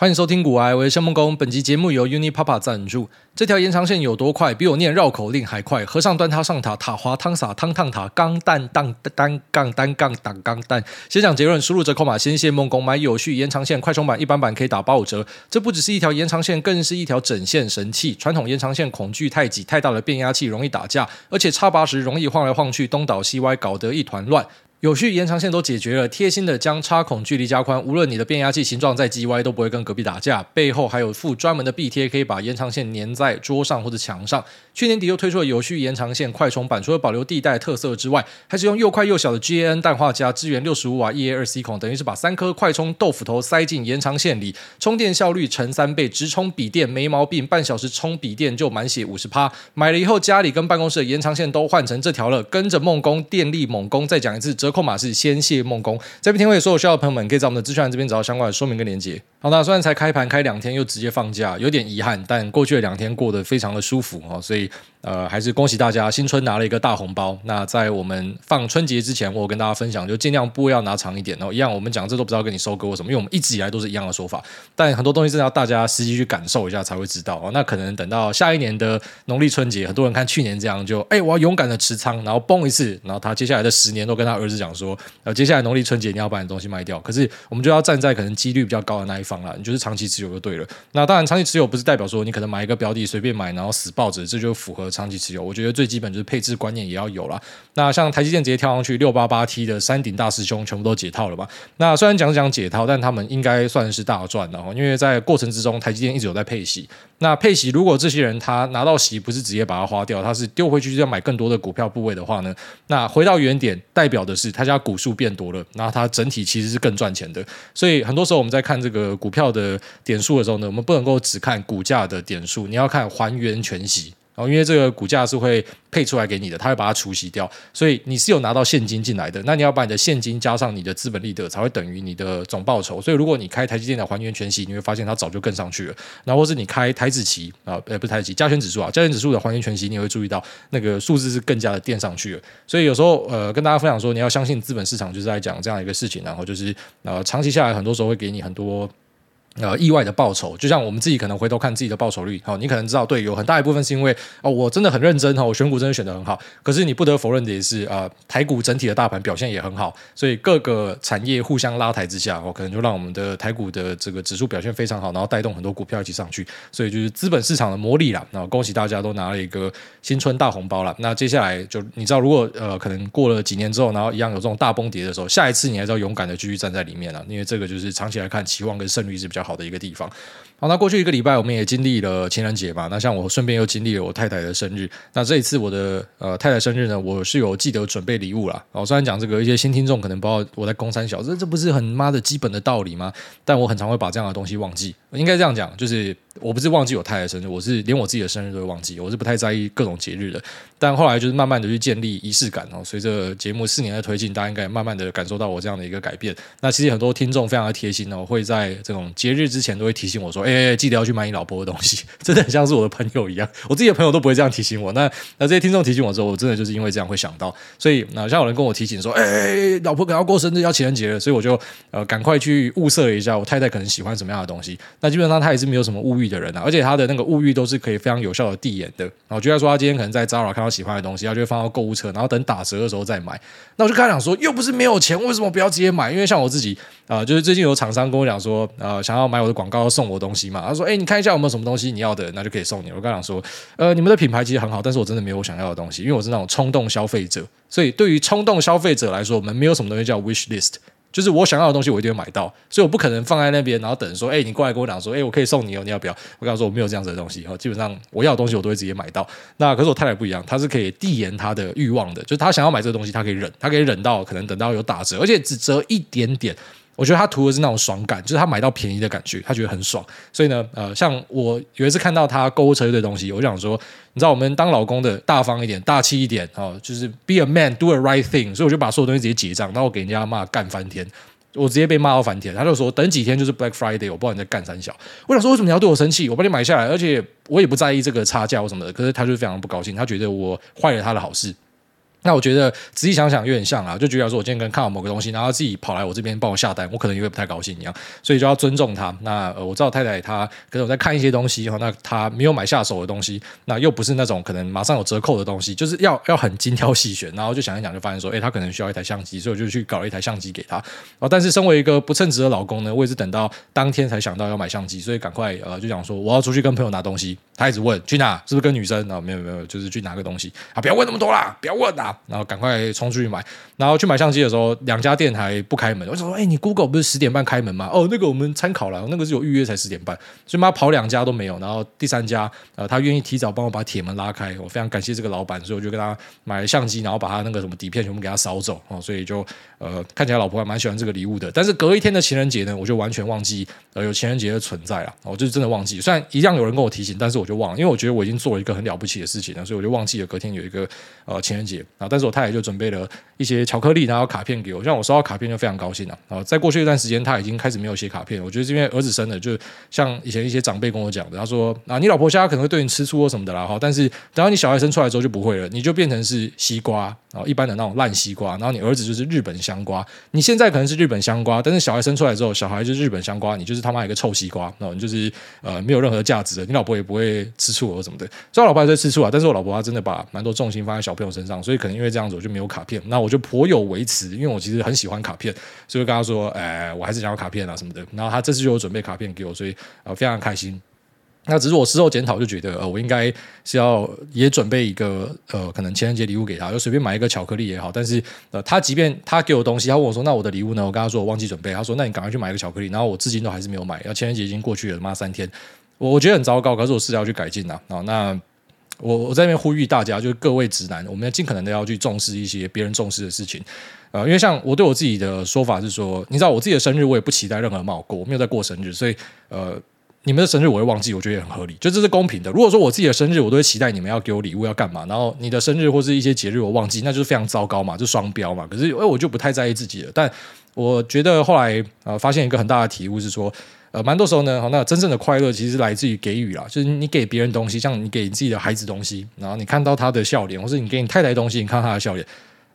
欢迎收听股癌，我是谢孟恭。本集节目由 Unipapa 赞助。这条延长线有多快？比我念绕口令还快。和尚端塔上塔，塔滑汤洒汤烫塔，钢蛋当单杠单杠挡钢蛋。先讲结论，输入折扣码先谢孟恭买有序延长线快充版，一般版可以打八五折。这不只是一条延长线，更是一条整线神器。传统延长线恐惧太挤，太大的变压器容易打架，而且插拔时容易晃来晃去，东倒西歪，搞得一团乱。有序延长线都解决了，贴心的将插孔距离加宽，无论你的变压器形状再鸡歪，都不会跟隔壁打架。背后还有附专门的壁贴，可以把延长线粘在桌上或者墙上。去年底又推出了有序延长线快充版，除了保留地带特色之外，还是用又快又小的 GaN 氮化镓，支援六十五瓦 EA2C 孔，等于是把三颗快充豆腐头塞进延长线里，充电效率乘三倍，直充笔电没毛病，半小时充笔电就满血五十趴。买了以后，家里跟办公室的延长线都换成这条了，跟着孟工电力猛攻，再讲一次，折扣码是先谢梦工。这边听会所有需要的朋友们，可以在我们的资讯栏这边找到相关的说明跟连接。好，那虽然才开盘开两天，又直接放假，有点遗憾，但过去的两天过得非常的舒服哦，所以。呃，还是恭喜大家新春拿了一个大红包。那在我们放春节之前，我跟大家分享，就尽量不要拿长一点。然后一样，我们讲这都不知道跟你收割或什么，因为我们一直以来都是一样的说法。但很多东西真的要大家实际去感受一下才会知道哦。那可能等到下一年的农历春节，很多人看去年这样就，哎，我要勇敢的持仓，然后崩一次，然后他接下来的十年都跟他儿子讲说，呃，接下来农历春节你要把你东西卖掉。可是我们就要站在可能几率比较高的那一方了，你就是长期持有就对了。那当然，长期持有不是代表说你可能买一个标的随便买，然后死抱着，这就符合长期持有。我觉得。最基本就是配置观念也要有了。那像台积电直接跳上去六八八 T 的山顶大师兄全部都解套了吧？那虽然讲讲解套，但他们应该算是大赚的哦，因为在过程之中台积电一直有在配息。那配息如果这些人他拿到息不是直接把它花掉，他是丢回去就要买更多的股票部位的话呢？那回到原点，代表的是他家股数变多了，那它整体其实是更赚钱的。所以很多时候我们在看这个股票的点数的时候呢，我们不能够只看股价的点数，你要看还原全息。哦，因为这个股价是会配出来给你的，它会把它除息掉，所以你是有拿到现金进来的。那你要把你的现金加上你的资本利得，才会等于你的总报酬。所以如果你开台积电的还原全息，你会发现它早就更上去了。然后或是你开台指期啊，呃，不是台指期，加权指数啊，加权指数的还原全息，你也会注意到那个数字是更加的垫上去了。所以有时候呃，跟大家分享说，你要相信资本市场就是在讲这样一个事情，然后就是呃，长期下来很多时候会给你很多。呃，意外的报酬，就像我们自己可能回头看自己的报酬率，好，你可能知道，对，有很大一部分是因为哦，我真的很认真哈，我选股真的选得很好。可是你不得否认的也是，啊、呃，台股整体的大盘表现也很好，所以各个产业互相拉抬之下，哦，可能就让我们的台股的这个指数表现非常好，然后带动很多股票一起上去，所以就是资本市场的魔力啦。那恭喜大家都拿了一个新春大红包了。那接下来就你知道，如果呃可能过了几年之后，然后一样有这种大崩跌的时候，下一次你还是要勇敢的继续站在里面了，因为这个就是长期来看期望跟胜率是比较好的一个地方。好，那过去一个礼拜我们也经历了情人节嘛，那像我顺便又经历了我太太的生日。那这一次我的呃太太生日呢，我是有记得准备礼物啦。哦，虽然讲这个一些新听众可能不知道我在公三小，这这不是很妈的基本的道理吗？但我很常会把这样的东西忘记。应该这样讲，就是。我不是忘记我太太生日，我是连我自己的生日都会忘记。我是不太在意各种节日的，但后来就是慢慢的去建立仪式感哦。随着节目四年的推进，大家应该慢慢的感受到我这样的一个改变。那其实很多听众非常的贴心哦，会在这种节日之前都会提醒我说：“哎，记得要去买你老婆的东西。”真的很像是我的朋友一样，我自己的朋友都不会这样提醒我。那那这些听众提醒我之后，我真的就是因为这样会想到。所以那像有人跟我提醒说：“哎，老婆可能要过生日，要情人节了。”所以我就呃赶快去物色一下我太太可能喜欢什么样的东西。那基本上她也是没有什么物欲的人啊，而且她的。那个物欲都是可以非常有效的递延的。然后，就像说他今天可能在 Zara 看到喜欢的东西，他就会放到购物车，然后等打折的时候再买。那我就跟他讲说，又不是没有钱，为什么不要直接买？因为像我自己啊、就是最近有厂商跟我讲说，呃，想要买我的广告要送我东西嘛。他说，哎，你看一下有没有什么东西你要的，那就可以送你。我刚想说，呃，你们的品牌其实很好，但是我真的没有我想要的东西，因为我是那种冲动消费者。所以，对于冲动消费者来说，我们没有什么东西叫 wish list。就是我想要的东西，我一定会买到，所以我不可能放在那边，然后等说，哎，你过来跟我讲说，哎，我可以送你哦，你要不要？我跟他说我没有这样子的东西，哈，基本上我要的东西我都会直接买到。那可是我太太不一样，她是可以递延她的欲望的，就是她想要买这个东西，她可以忍，她可以忍到可能等到有打折，而且只折一点点。我觉得他图的是那种爽感，就是他买到便宜的感觉，他觉得很爽。所以呢，呃，像我有一次看到他购物车的东西，我就想说，你知道，我们当老公的大方一点、大气一点哦，就是 be a man, do a right thing。所以我就把所有东西直接结账，然后我给人家骂干翻天，我直接被骂到翻天。他就说等几天就是 Black Friday，我不知道你在干三小。我想说，为什么你要对我生气？我帮你买下来，而且我也不在意这个差价或什么的。可是他就非常不高兴，他觉得我坏了他的好事。那我觉得仔细想想有点像啊，就觉得说我今天跟看好某个东西，然后自己跑来我这边帮我下单，我可能也会不太高兴一样，所以就要尊重他。那呃，我知道太太她可能我在看一些东西哈，那她没有买下手的东西，那又不是那种可能马上有折扣的东西，就是要要很精挑细选。然后就想一想，就发现说，诶，她可能需要一台相机，所以我就去搞了一台相机给他。啊，但是身为一个不称职的老公呢，我也是等到当天才想到要买相机，所以赶快呃就讲说我要出去跟朋友拿东西。他一直问去哪，是不是跟女生啊？没有没有，就是去拿个东西啊！不要问那么多啦，不要问啦，然后赶快冲出去买。然后去买相机的时候，两家店还不开门。我说：“哎，你 Google 不是十点半开门吗？”哦，那个我们参考了，那个是有预约才十点半，所以妈跑两家都没有。然后第三家，呃，他愿意提早帮我把铁门拉开，我非常感谢这个老板，所以我就跟他买了相机，然后把他那个什么底片全部给他扫走哦。所以就呃，看起来老婆还蛮喜欢这个礼物的。但是隔一天的情人节呢，我就完全忘记呃有情人节的存在了。我就真的忘记，虽然一样有人跟我提醒，但是我就忘了，因为我觉得我。已经做了一个很了不起的事情了，所以我就忘记了隔天有一个呃情人节啊。但是我太太就准备了一些巧克力，然后卡片给我。像我收到卡片就非常高兴了啊。在过去一段时间，他已经开始没有写卡片。我觉得是因为儿子生了，就像以前一些长辈跟我讲的，他说啊，你老婆现在可能会对你吃醋或什么的啦哈。但是等到你小孩生出来之后就不会了，你就变成是西瓜。然后一般的那种烂西瓜，然后你儿子就是日本香瓜。你现在可能是日本香瓜，但是小孩生出来之后，小孩就是日本香瓜，你就是他妈一个臭西瓜，然后你就是呃没有任何价值的。你老婆也不会吃醋或什么的。虽然我老婆还在吃醋啊，但是我老婆她真的把蛮多重心放在小朋友身上，所以可能因为这样子我就没有卡片。那我就颇我有维持，因为我其实很喜欢卡片，所以跟他说，哎，我还是想要卡片啊什么的。然后他这次就有准备卡片给我，所以呃非常开心。那只是我事后检讨，就觉得呃，我应该是要也准备一个呃，可能情人节礼物给他，就随便买一个巧克力也好。但是呃，他即便他给我东西，他问我说：“那我的礼物呢？”我跟他说：“我忘记准备。”他说：“那你赶快去买一个巧克力。”然后我至今都还是没有买。要情人节已经过去了，妈三天，我我觉得很糟糕。可是我试着要去改进呐。啊，那我我在那边呼吁大家，就是各位直男，我们要尽可能的要去重视一些别人重视的事情。呃，因为像我对我自己的说法是说，你知道我自己的生日，我也不期待任何人帮我过，我没有在过生日，所以呃。你们的生日我会忘记，我觉得也很合理，就这是公平的。如果说我自己的生日，我都会期待你们要给我礼物，要干嘛？然后你的生日或是一些节日我忘记，那就是非常糟糕嘛，就双标嘛。可是，哎，我就不太在意自己了。但我觉得后来呃，发现一个很大的体悟是说，呃，蛮多时候呢，那真正的快乐其实来自于给予啦，就是你给别人东西，像你给你自己的孩子东西，然后你看到他的笑脸，或是你给你太太东西，你看他的笑脸。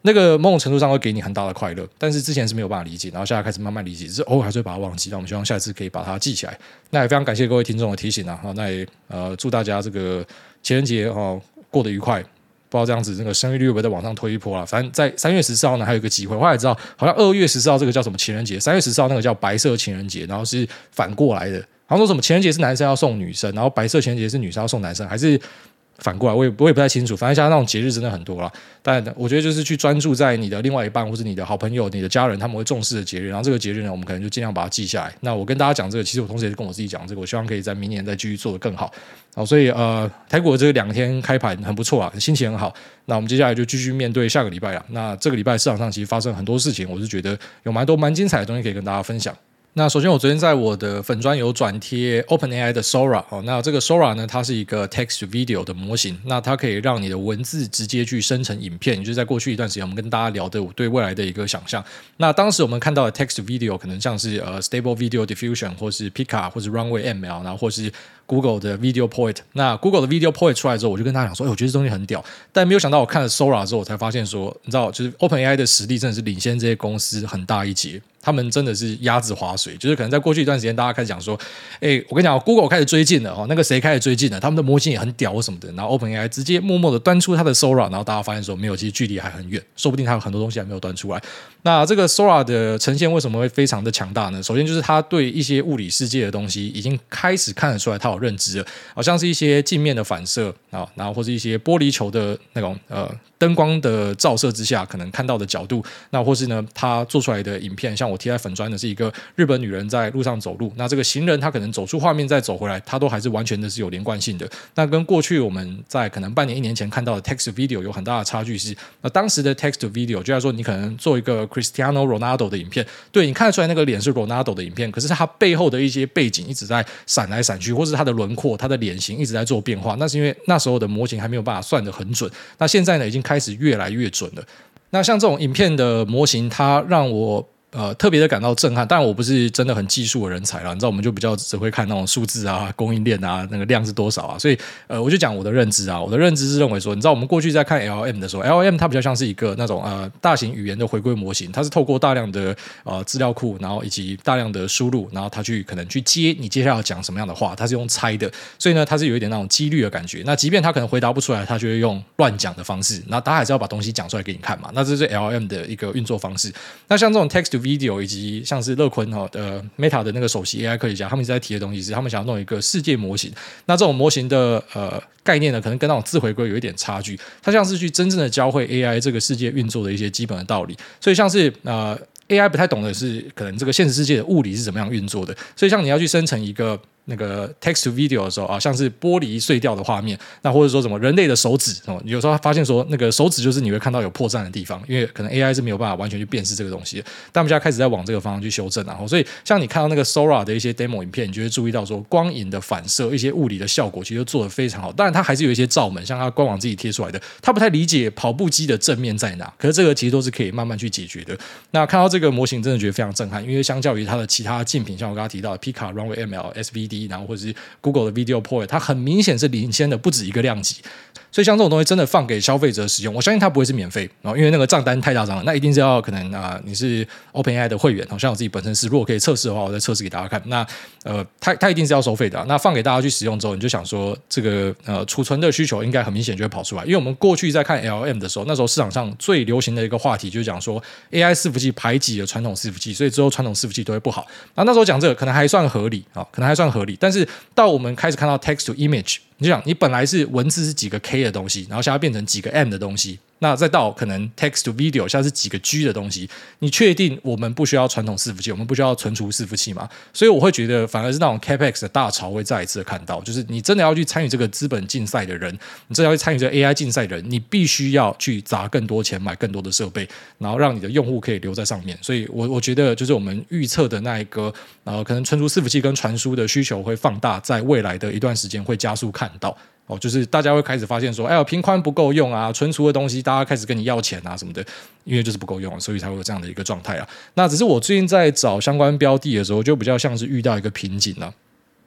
那个某种程度上会给你很大的快乐，但是之前是没有办法理解，然后现在开始慢慢理解，只是偶尔还是会把它忘记。那我们希望下一次可以把它记起来。那也非常感谢各位听众的提醒啊！好，那也呃祝大家这个情人节哦过得愉快。不知道这样子这个生育率会不会再往上推一波啊？反正在三月十四号呢还有一个机会，我也知道好像二月十四号这个叫什么情人节，三月十四号那个叫白色情人节，然后是反过来的，好像说什么情人节是男生要送女生，然后白色情人节是女生要送男生，还是？反过来，我也我也不太清楚。反正像那种节日真的很多了，但我觉得就是去专注在你的另外一半，或是你的好朋友、你的家人，他们会重视的节日。然后这个节日呢，我们可能就尽量把它记下来。那我跟大家讲这个，其实我同时也是跟我自己讲这个，我希望可以在明年再继续做得更好。好，所以呃，台股这两天开盘很不错啊，心情很好。那我们接下来就继续面对下个礼拜了。那这个礼拜市场上其实发生很多事情，我是觉得有蛮多蛮精彩的东西可以跟大家分享。那首先，我昨天在我的粉专有转贴 OpenAI 的 Sora 哦，那这个 Sora 呢，它是一个 Text Video 的模型，那它可以让你的文字直接去生成影片，也就是在过去一段时间我们跟大家聊的我对未来的一个想象。那当时我们看到的 Text Video 可能像是呃 Stable Video Diffusion 或是 Pika 或是 Runway ML，然后或是 Google 的 Video Poet，那 Google 的 Video Poet 出来之后，我就跟大家讲说，哎，我觉得这东西很屌。但没有想到，我看了 Sora 之后，我才发现说，你知道，就是 OpenAI 的实力真的是领先这些公司很大一截。他们真的是鸭子划水，就是可能在过去一段时间，大家开始讲说，哎，我跟你讲，Google 开始追进了哈，那个谁开始追进了，他们的模型也很屌什么的。然后 OpenAI 直接默默的端出它的 Sora，然后大家发现说，没有，其实距离还很远，说不定它有很多东西还没有端出来。那这个 Sora 的呈现为什么会非常的强大呢？首先就是它对一些物理世界的东西已经开始看得出来，它有认知了。好像是一些镜面的反射啊，然后或是一些玻璃球的那种呃灯光的照射之下，可能看到的角度，那或是呢，他做出来的影片，像我贴在粉砖的是一个日本女人在路上走路，那这个行人他可能走出画面再走回来，他都还是完全的是有连贯性的。那跟过去我们在可能半年一年前看到的 text video 有很大的差距是，那当时的 text video 就在说你可能做一个 Cristiano Ronaldo 的影片，对你看得出来那个脸是 Ronaldo 的影片，可是他背后的一些背景一直在闪来闪去，或是他的轮廓，他的。脸型一直在做变化，那是因为那时候的模型还没有办法算得很准。那现在呢，已经开开始越来越准了。那像这种影片的模型，它让我呃特别的感到震撼。但我不是真的很技术的人才啦，你知道，我们就比较只会看那种数字啊、供应链啊、那个量是多少啊。所以呃，我就讲我的认知啊，我的认知是认为说，你知道，我们过去在看 L M 的时候，L M 它比较像是一个那种呃大型语言的回归模型，它是透过大量的呃资料库，然后以及大量的输入，然后它去可能去接你接下来要讲什么样的话，它是用猜的，所以呢，它是有一点那种几率的感觉。那即便它可能回答不出来，它就会用乱讲的方式，那它还是要把东西讲出来给你看嘛。那这是 L M 的一个运作方式。那像这种 text to video 以及像是乐坤哈的 Meta 的那个首席 AI 科学家，他们一直在提的东西是，他们想要弄一个世界模型。那这种模型的呃概念呢，可能跟那种自回归有一点差距。它像是去真正的教会 AI 这个世界运作的一些基本的道理。所以像是呃 AI 不太懂的是，可能这个现实世界的物理是怎么样运作的。所以像你要去生成一个。那个 text to video 的时候啊，像是玻璃碎掉的画面，那或者说什么人类的手指哦，有时候发现说那个手指就是你会看到有破绽的地方，因为可能 AI 是没有办法完全去辨识这个东西。但我们现在开始在往这个方向去修正，然后所以像你看到那个 Sora 的一些 demo 影片，你就会注意到说光影的反射、一些物理的效果，其实做得非常好。当然它还是有一些罩门，像它官网自己贴出来的，它不太理解跑步机的正面在哪，可是这个其实都是可以慢慢去解决的。那看到这个模型，真的觉得非常震撼，因为相较于它的其他竞品，像我刚刚提到的 Pika Runway ML SVD，然后或者是 Google 的 Video Poet，它很明显是领先的不止一个量级。所以像这种东西真的放给消费者使用，我相信它不会是免费，然后因为那个账单太大张了，那一定是要可能啊，你是 OpenAI 的会员，好像我自己本身是，如果可以测试的话，我再测试给大家看。那呃，它它一定是要收费的。那放给大家去使用之后，你就想说这个呃储存的需求应该很明显就会跑出来，因为我们过去在看 L M 的时候，那时候市场上最流行的一个话题就是讲说 AI 伺服器排挤了传统伺服器，所以之后传统伺服器都会不好。那那时候讲这个可能还算合理啊，可能还算合。但是到我们开始看到 Text to Image。你就想，你本来是文字是几个 K 的东西，然后现在变成几个 M 的东西。那再到可能 text to video，像是几个 G 的东西，你确定我们不需要传统伺服器，我们不需要存储伺服器吗？所以我会觉得，反而是那种 Capex 的大潮会再一次看到，就是你真的要去参与这个资本竞赛的人，你真的要去参与这个 AI 竞赛的人，你必须要去砸更多钱买更多的设备，然后让你的用户可以留在上面。所以我我觉得，就是我们预测的那一个，呃，可能存储伺服器跟传输的需求会放大，在未来的一段时间会加速看到。哦，就是大家会开始发现说，哎呦，频宽不够用啊，存储的东西大家开始跟你要钱啊什么的，因为就是不够用，所以才会有这样的一个状态啊。那只是我最近在找相关标的的时候，就比较像是遇到一个瓶颈了。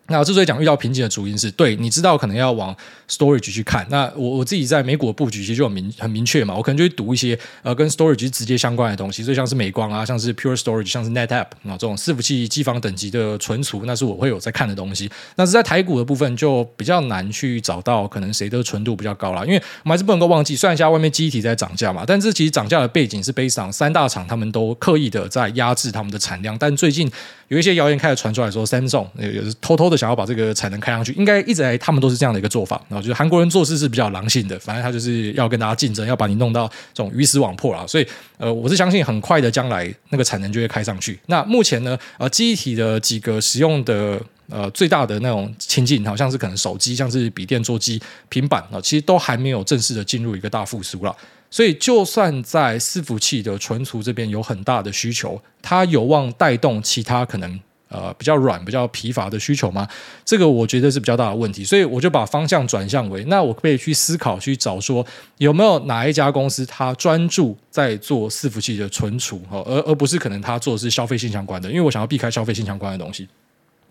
那之所以讲遇到瓶颈的主因是对，你知道可能要往 storage 去看。那我我自己在美股的布局其实就很明很明确嘛，我可能就会读一些呃跟 storage 直接相关的东西，所以像是美光啊，像是 Pure Storage，像是 NetApp 啊这种伺服器机房等级的存储，那是我会有在看的东西。那是在台股的部分就比较难去找到可能谁的纯度比较高啦，因为我们还是不能够忘记，虽然现在外面记忆体在涨价嘛，但这其实涨价的背景是悲伤三大厂他们都刻意的在压制他们的产量，但最近。有一些谣言开始传出来说，Samsung 也是偷偷的想要把这个产能开上去，应该一直来他们都是这样的一个做法。然后就是韩国人做事是比较狼性的，反正他就是要跟大家竞争，要把你弄到这种鱼死网破了。所以，呃，我是相信很快的将来那个产能就会开上去。那目前呢，呃，记忆体的几个使用的呃最大的那种情境，好像是可能手机，像是笔电、桌机、平板啊，其实都还没有正式的进入一个大复苏了。所以，就算在伺服器的存储这边有很大的需求，它有望带动其他可能呃比较软、比较疲乏的需求吗？这个我觉得是比较大的问题。所以，我就把方向转向为，那我可以去思考、去找说有没有哪一家公司它专注在做伺服器的存储，而而不是可能它做的是消费性相关的，因为我想要避开消费性相关的东西。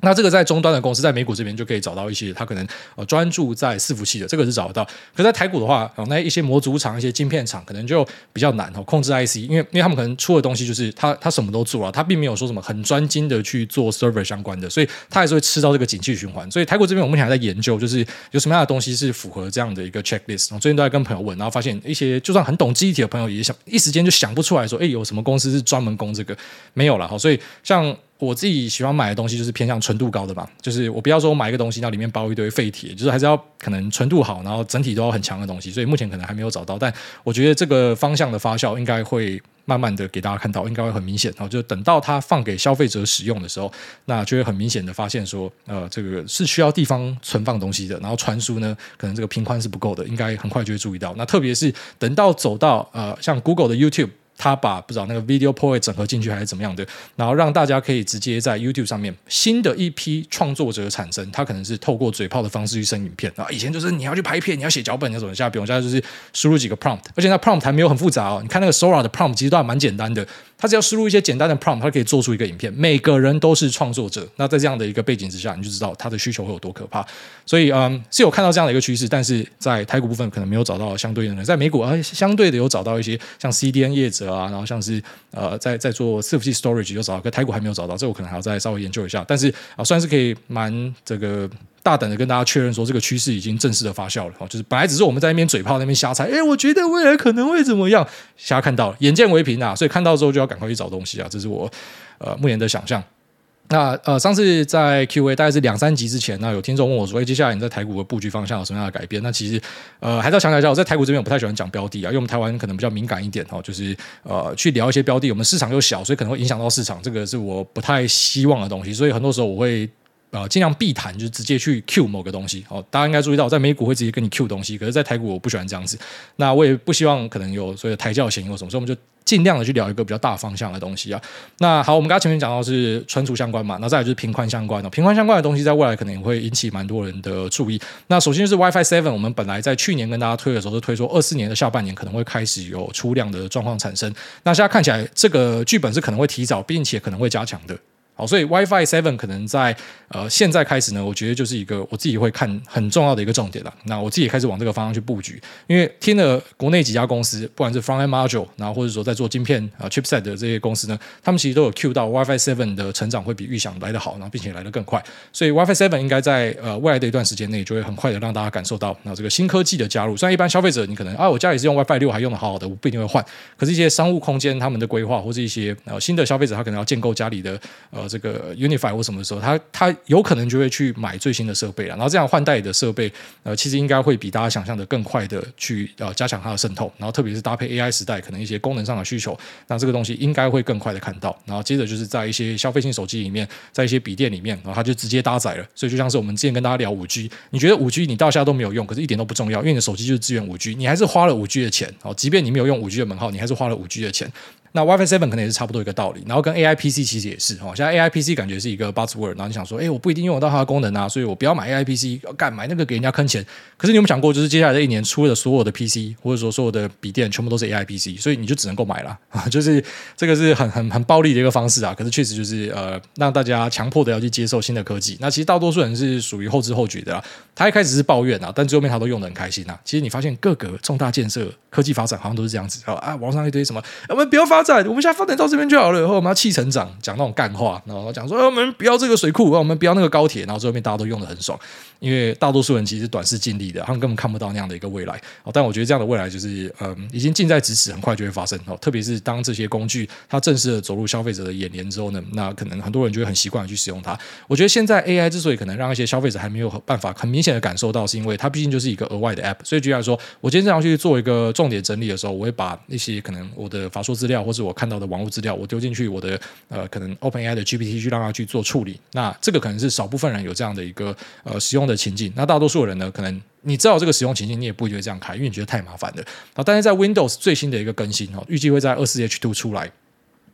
那这个在终端的公司，在美股这边就可以找到一些，他可能呃专注在伺服器的，这个是找得到。可在台股的话，那一些模组厂、一些晶片厂可能就比较难哦，控制 IC，因为因为他们可能出的东西就是他他什么都做了，他并没有说什么很专精的去做 server 相关的，所以他还是会吃到这个景气循环。所以台股这边我目前还在研究，就是有什么样的东西是符合这样的一个 checklist。我最近都在跟朋友问，然后发现一些就算很懂记忆体的朋友也想一时间就想不出来说，哎，有什么公司是专门攻这个？没有了哈。所以像。我自己喜欢买的东西就是偏向纯度高的嘛，就是我不要说我买一个东西，那里面包一堆废铁，就是还是要可能纯度好，然后整体都要很强的东西。所以目前可能还没有找到，但我觉得这个方向的发酵应该会慢慢的给大家看到，应该会很明显。然后就等到它放给消费者使用的时候，那就会很明显的发现说，呃，这个是需要地方存放东西的，然后传输呢，可能这个频宽是不够的，应该很快就会注意到。那特别是等到走到呃像 Google 的 YouTube。他把不知道那个 Video Poet 整合进去还是怎么样的，然后让大家可以直接在 YouTube 上面新的一批创作者产生。他可能是透过嘴炮的方式去生影片啊，以前就是你要去拍片，你要写脚本，你要怎么下，比如现在就是输入几个 prompt，而且那 prompt 还没有很复杂哦。你看那个 Sora 的 prompt 其实都还蛮简单的，他只要输入一些简单的 prompt，他可以做出一个影片。每个人都是创作者，那在这样的一个背景之下，你就知道他的需求会有多可怕。所以嗯，是有看到这样的一个趋势，但是在台股部分可能没有找到相对应的，在美股啊相对的有找到一些像 CDN 业者啊，然后像是呃在在做伺服器 storage 有找到，可台股还没有找到，这我可能还要再稍微研究一下。但是啊，算是可以蛮这个大胆的跟大家确认说，这个趋势已经正式的发酵了。就是本来只是我们在那边嘴炮那边瞎猜，哎，我觉得未来可能会怎么样，瞎看到，眼见为凭啊，所以看到之后就要赶快去找东西啊，这是我呃目前的想象。那呃，上次在 Q&A 大概是两三集之前，那有听众问我说：“哎，接下来你在台股的布局方向有什么样的改变？”那其实呃，还是要强调一下，我在台股这边我不太喜欢讲标的啊，因为我们台湾可能比较敏感一点哦，就是呃，去聊一些标的，我们市场又小，所以可能会影响到市场，这个是我不太希望的东西。所以很多时候我会呃尽量避谈，就是直接去 Q 某个东西哦。大家应该注意到，在美股会直接跟你 Q 东西，可是，在台股我不喜欢这样子。那我也不希望可能有所谓的抬轿嫌疑或什么，所以我们就。尽量的去聊一个比较大方向的东西啊。那好，我们刚刚前面讲到是存储相关嘛，那再来就是频宽相关的。频宽相关的东西在未来可能也会引起蛮多人的注意。那首先就是 WiFi Seven，我们本来在去年跟大家推的时候，是推说二四年的下半年可能会开始有出量的状况产生。那现在看起来，这个剧本是可能会提早，并且可能会加强的。好，所以 WiFi Seven 可能在呃现在开始呢，我觉得就是一个我自己会看很重要的一个重点了。那我自己也开始往这个方向去布局，因为听了国内几家公司，不管是 Front End Module，然后或者说在做晶片啊、Chipset 的这些公司呢，他们其实都有 Q 到 WiFi Seven 的成长会比预想来得好，然后并且来得更快。所以 WiFi Seven 应该在呃未来的一段时间内，就会很快的让大家感受到那这个新科技的加入。虽然一般消费者你可能啊，我家里是用 WiFi 六还用的好好的，我不一定会换。可是，一些商务空间他们的规划，或者一些呃新的消费者，他可能要建构家里的呃这个 Unify。或什么时候，他他有可能就会去买最新的设备了，然后这样换代的设备，呃，其实应该会比大家想象的更快的去呃加强它的渗透，然后特别是搭配 AI 时代，可能一些功能上的需求，那这个东西应该会更快的看到，然后接着就是在一些消费性手机里面，在一些笔电里面，然后它就直接搭载了，所以就像是我们之前跟大家聊五 G，你觉得五 G 你到现在都没有用，可是一点都不重要，因为你的手机就是支援五 G，你还是花了五 G 的钱，哦，即便你没有用五 G 的门号，你还是花了五 G 的钱。那 WiFi Seven 可能也是差不多一个道理，然后跟 AI PC 其实也是哈，现在 AI PC 感觉是一个 buzzword，然后你想说，哎，我不一定用得到它的功能啊，所以我不要买 AI PC，要干买那个给人家坑钱。可是你有没有想过，就是接下来这一年出的所有的 PC 或者说所有的笔电，全部都是 AI PC，所以你就只能购买了啊，就是这个是很很很暴力的一个方式啊。可是确实就是呃，让大家强迫的要去接受新的科技。那其实大多数人是属于后知后觉的啦，他一开始是抱怨啊，但最后面他都用的很开心啊。其实你发现各个重大建设、科技发展好像都是这样子啊，网上一堆什么，我们不要发展，我们现在发展到。这边就好了，然后我们要气成长，讲那种干话，然后讲说，我们不要这个水库，我们不要那个高铁，然后最后面大家都用得很爽，因为大多数人其实短视近利的，他们根本看不到那样的一个未来。哦但我觉得这样的未来就是，嗯，已经近在咫尺，很快就会发生。哦特别是当这些工具它正式的走入消费者的眼帘之后呢，那可能很多人就会很习惯去使用它。我觉得现在 AI 之所以可能让一些消费者还没有办法很明显的感受到，是因为它毕竟就是一个额外的 App。所以举例来说，我今天这样去做一个重点整理的时候，我会把一些可能我的法硕资料或是我看到的网络资料，我丢进去。我的呃，可能 OpenAI 的 GPT 去让它去做处理，那这个可能是少部分人有这样的一个呃使用的情境。那大多数人呢，可能你知道这个使用情境，你也不会觉得这样开，因为你觉得太麻烦了。啊，但是在 Windows 最新的一个更新哦，预计会在二四 H two 出来。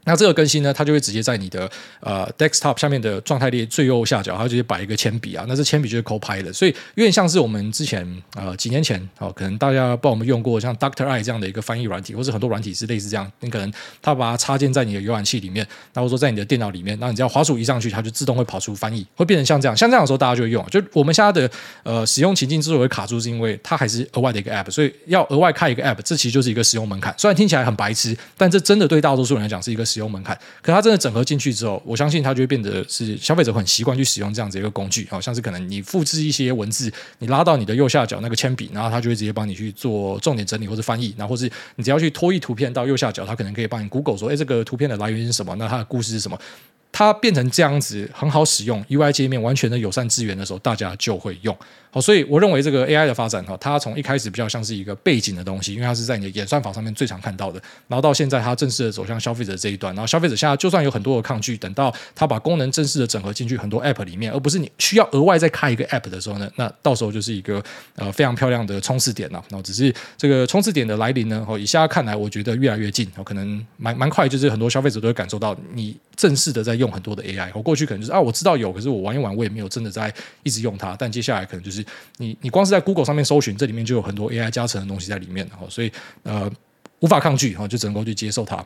那这个更新呢，它就会直接在你的呃 desktop 下面的状态列最右下角，它就直接摆一个铅笔啊。那这铅笔就是 Copilot，所以有点像是我们之前呃几年前哦，可能大家不知道我们用过像 Doctor Eye 这样的一个翻译软体，或是很多软体是类似这样。你可能它把它插件在你的浏览器里面，那或者说在你的电脑里面，那你只要滑鼠移上去，它就自动会跑出翻译，会变成像这样。像这样的时候，大家就会用。就我们现在的呃使用情境之所以卡住，是因为它还是额外的一个 App，所以要额外开一个 App，这其实就是一个使用门槛。虽然听起来很白痴，但这真的对大多数人来讲是一个使用门槛。可它真的整合进去之后，我相信它就会变得是消费者很习惯去使用这样子一个工具，好像是可能你复制一些文字，你拉到你的右下角那个铅笔，然后它就会直接帮你去做重点整理或者翻译，然后或是你只要去拖一图片到右下角，它可能可以帮你 Google 说，哎，这个图片的来源是什么？那它的故事是什么？它变成这样子很好使用，UI 界面完全的友善资源的时候，大家就会用。好，所以我认为这个 AI 的发展哈，它从一开始比较像是一个背景的东西，因为它是在你的演算法上面最常看到的。然后到现在，它正式的走向消费者这一端。然后消费者现在就算有很多的抗拒，等到它把功能正式的整合进去很多 App 里面，而不是你需要额外再开一个 App 的时候呢，那到时候就是一个呃非常漂亮的冲刺点了。然后只是这个冲刺点的来临呢，哦，以下看来，我觉得越来越近，哦可能蛮蛮快，就是很多消费者都会感受到你正式的在用很多的 AI。我过去可能就是啊，我知道有，可是我玩一玩，我也没有真的在一直用它。但接下来可能就是你你光是在 Google 上面搜寻，这里面就有很多 AI 加成的东西在里面，所以呃无法抗拒，就只能够去接受它。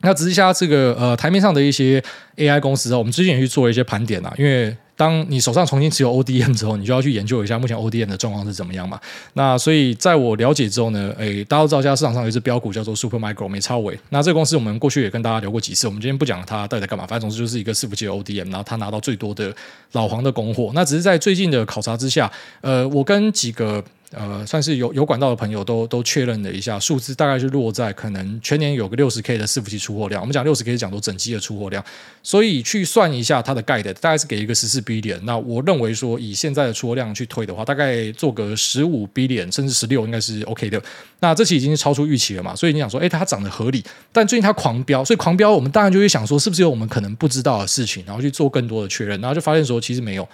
那只是下这个呃台面上的一些 AI 公司啊，我们之前也去做了一些盘点啊，因为。当你手上重新持有 ODM 之后，你就要去研究一下目前 ODM 的状况是怎么样嘛？那所以在我了解之后呢，诶，大家都知道，现在市场上有一只标股叫做 Supermicro 美超微。那这个公司我们过去也跟大家聊过几次，我们今天不讲它到底在干嘛，反正总之就是一个伺服器 ODM，然后它拿到最多的老黄的供货。那只是在最近的考察之下，呃，我跟几个。呃，算是有有管道的朋友都都确认了一下，数字大概是落在可能全年有个六十 K 的伺服器出货量。我们讲六十 K 是讲说整机的出货量，所以去算一下它的 guide，大概是给一个十四 billion。那我认为说以现在的出货量去推的话，大概做个十五 billion 甚至十六应该是 OK 的。那这期已经是超出预期了嘛？所以你想说，哎，它涨得合理，但最近它狂飙，所以狂飙，我们当然就会想说，是不是有我们可能不知道的事情，然后去做更多的确认，然后就发现说其实没有。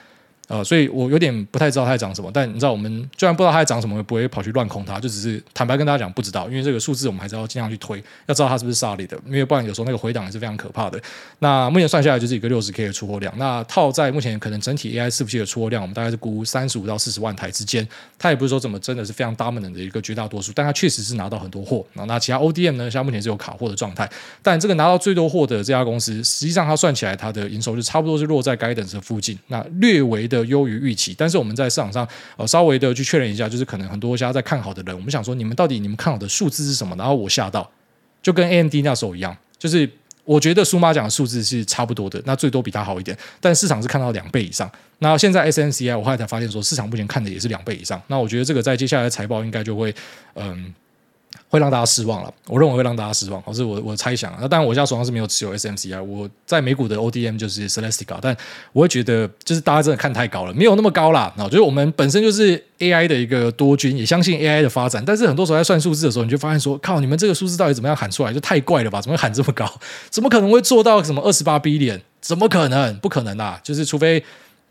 呃，所以我有点不太知道它在涨什么，但你知道，我们虽然不知道它在涨什么，也不会跑去乱空它，就只是坦白跟大家讲不知道，因为这个数字我们还是要尽量去推，要知道它是不是 solid 的，因为不然有时候那个回档也是非常可怕的。那目前算下来就是一个六十 K 的出货量，那套在目前可能整体 AI 伺服器的出货量，我们大概是估三十五到四十万台之间，它也不是说怎么真的是非常 dominant 的一个绝大多数，但它确实是拿到很多货。那其他 ODM 呢，现在目前是有卡货的状态，但这个拿到最多货的这家公司，实际上它算起来它的营收就差不多是落在 guidance 的附近，那略微的优于预期。但是我们在市场上呃稍微的去确认一下，就是可能很多家在看好的人，我们想说你们到底你们看好的数字是什么？然后我吓到，就跟 AMD 那时候一样，就是我觉得苏妈讲的数字是差不多的，那最多比它好一点，但市场是看到两倍以上。那现在 SNCI 我后来才发现说，市场目前看的也是两倍以上。那我觉得这个在接下来的财报应该就会嗯。会让大家失望了，我认为会让大家失望，这是我我猜想。那当然，我现在手上是没有持有 SMCI，我在美股的 ODM 就是 Celestica，但我会觉得就是大家真的看太高了，没有那么高啦。那就是我们本身就是 AI 的一个多军，也相信 AI 的发展，但是很多时候在算数字的时候，你就发现说，靠，你们这个数字到底怎么样喊出来，就太怪了吧？怎么会喊这么高？怎么可能会做到什么二十八 B 点怎么可能？不可能啦！就是除非。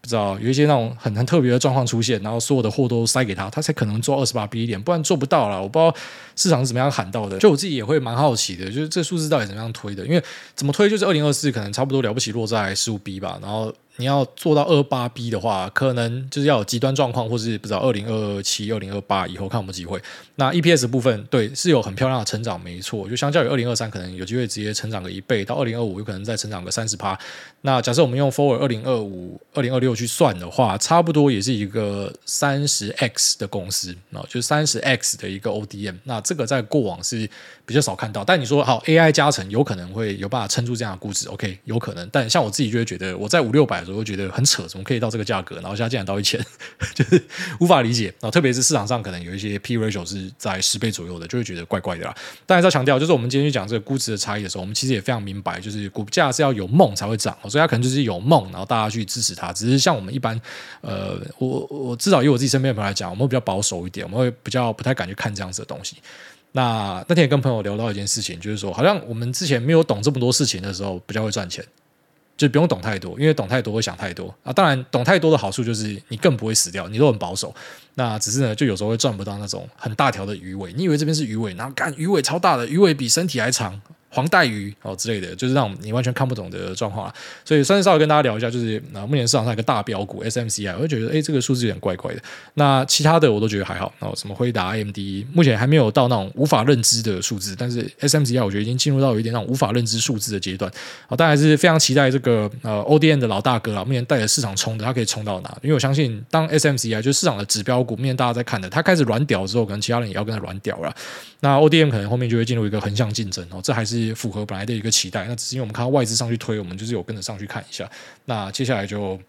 知道有一些那种很很特别的状况出现，然后所有的货都塞给他，他才可能做二十八 B 点不然做不到了。我不知道市场是怎么样喊到的，就我自己也会蛮好奇的，就是这数字到底怎么样推的？因为怎么推，就是二零二四可能差不多了不起落在十五 B 吧，然后。你要做到二八 B 的话，可能就是要有极端状况，或是不知道二零二七、二零二八以后看我们机会。那 EPS 部分，对，是有很漂亮的成长，没错。就相较于二零二三，可能有机会直接成长个一倍，到二零二五有可能再成长个三十趴。那假设我们用 Forward 二零二五、二零二六去算的话，差不多也是一个三十 X 的公司，那就是三十 X 的一个 ODM。那这个在过往是比较少看到。但你说好 AI 加成，有可能会有办法撑住这样的估值，OK，有可能。但像我自己就会觉得，我在五六百。我会觉得很扯，怎么可以到这个价格？然后现在竟然到一千，就是无法理解。然后特别是市场上可能有一些 P ratio 是在十倍左右的，就会觉得怪怪的啦。但是要强调，就是我们今天去讲这个估值的差异的时候，我们其实也非常明白，就是股价是要有梦才会涨，所以它可能就是有梦，然后大家去支持它。只是像我们一般，呃，我我至少以我自己身边的朋友来讲，我们会比较保守一点，我们会比较不太敢去看这样子的东西。那那天也跟朋友聊到一件事情，就是说，好像我们之前没有懂这么多事情的时候，比较会赚钱。就不用懂太多，因为懂太多会想太多啊。当然，懂太多的好处就是你更不会死掉，你都很保守。那只是呢，就有时候会赚不到那种很大条的鱼尾。你以为这边是鱼尾，然后干鱼尾超大的，鱼尾比身体还长。黄带鱼哦之类的，就是让你完全看不懂的状况，所以算是稍微跟大家聊一下，就是啊，目前市场上一个大标股 SMCI，我就觉得哎，这个数字有点怪怪的。那其他的我都觉得还好。然后什么辉达、AMD，目前还没有到那种无法认知的数字，但是 SMCI 我觉得已经进入到有一点那种无法认知数字的阶段。啊，当然还是非常期待这个呃 ODM 的老大哥啊，目前带着市场冲的，它可以冲到哪？因为我相信，当 SMCI 就是市场的指标股，目前大家在看的，它开始软屌之后，可能其他人也要跟它软屌了。那 ODM 可能后面就会进入一个横向竞争哦，这还是符合本来的一个期待。那只是因为我们看到外资上去推，我们就是有跟着上去看一下。那接下来就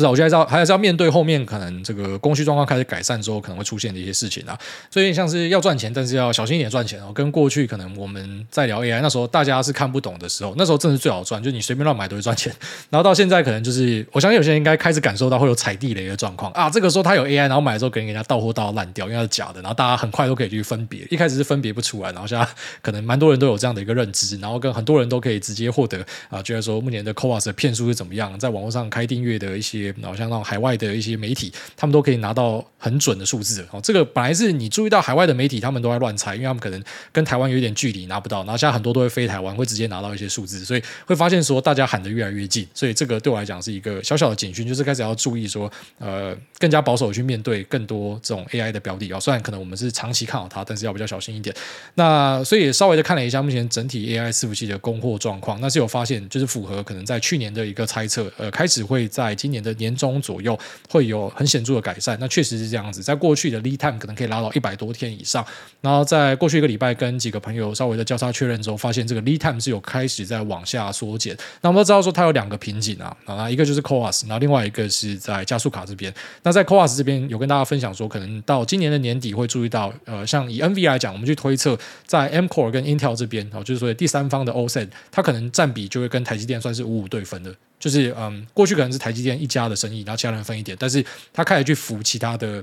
不是，我觉得还是要还是要面对后面可能这个供需状况开始改善之后可能会出现的一些事情啊。所以像是要赚钱，但是要小心一点赚钱哦。跟过去可能我们在聊 AI 那时候，大家是看不懂的时候，那时候真的是最好赚，就你随便乱买都会赚钱。然后到现在可能就是，我相信有些人应该开始感受到会有踩地雷的状况啊。这个时候他有 AI，然后买的时候给人家到货到烂掉，因为它是假的。然后大家很快都可以去分别，一开始是分别不出来，然后现在可能蛮多人都有这样的一个认知，然后跟很多人都可以直接获得啊，觉得说目前的 CoWoS 的骗术是怎么样，在网络上开订阅的一些，然后像那种海外。的一些媒体，他们都可以拿到很准的数字哦。这个本来是你注意到海外的媒体，他们都在乱猜，因为他们可能跟台湾有一点距离，拿不到。然后现在很多都会飞台湾，会直接拿到一些数字，所以会发现说大家喊得越来越近。所以这个对我来讲是一个小小的警讯，就是开始要注意说，呃，更加保守去面对更多这种 AI 的标的哦。虽然可能我们是长期看好它，但是要比较小心一点。那所以稍微的看了一下目前整体 AI 伺服器的供货状况，那是有发现就是符合可能在去年的一个猜测，呃，开始会在今年的年中左右会有。很显著的改善，那确实是这样子。在过去的 lead time 可能可以拉到一百多天以上，然后在过去一个礼拜跟几个朋友稍微的交叉确认之后，发现这个 lead time 是有开始在往下缩减。那我们都知道说它有两个瓶颈啊，啊，一个就是 CoWoS，然后另外一个是在加速卡这边。那在 CoWoS 这边有跟大家分享说，可能到今年的年底会注意到，呃，像以 NV 来讲，我们去推测在 M Core 跟 Intel 这边，哦，就是说第三方的 OSAT，它可能占比就会跟台积电算是五五对分的。就是嗯，过去可能是台积电一家的生意，然后其他人分一点，但是他开始去扶其他的。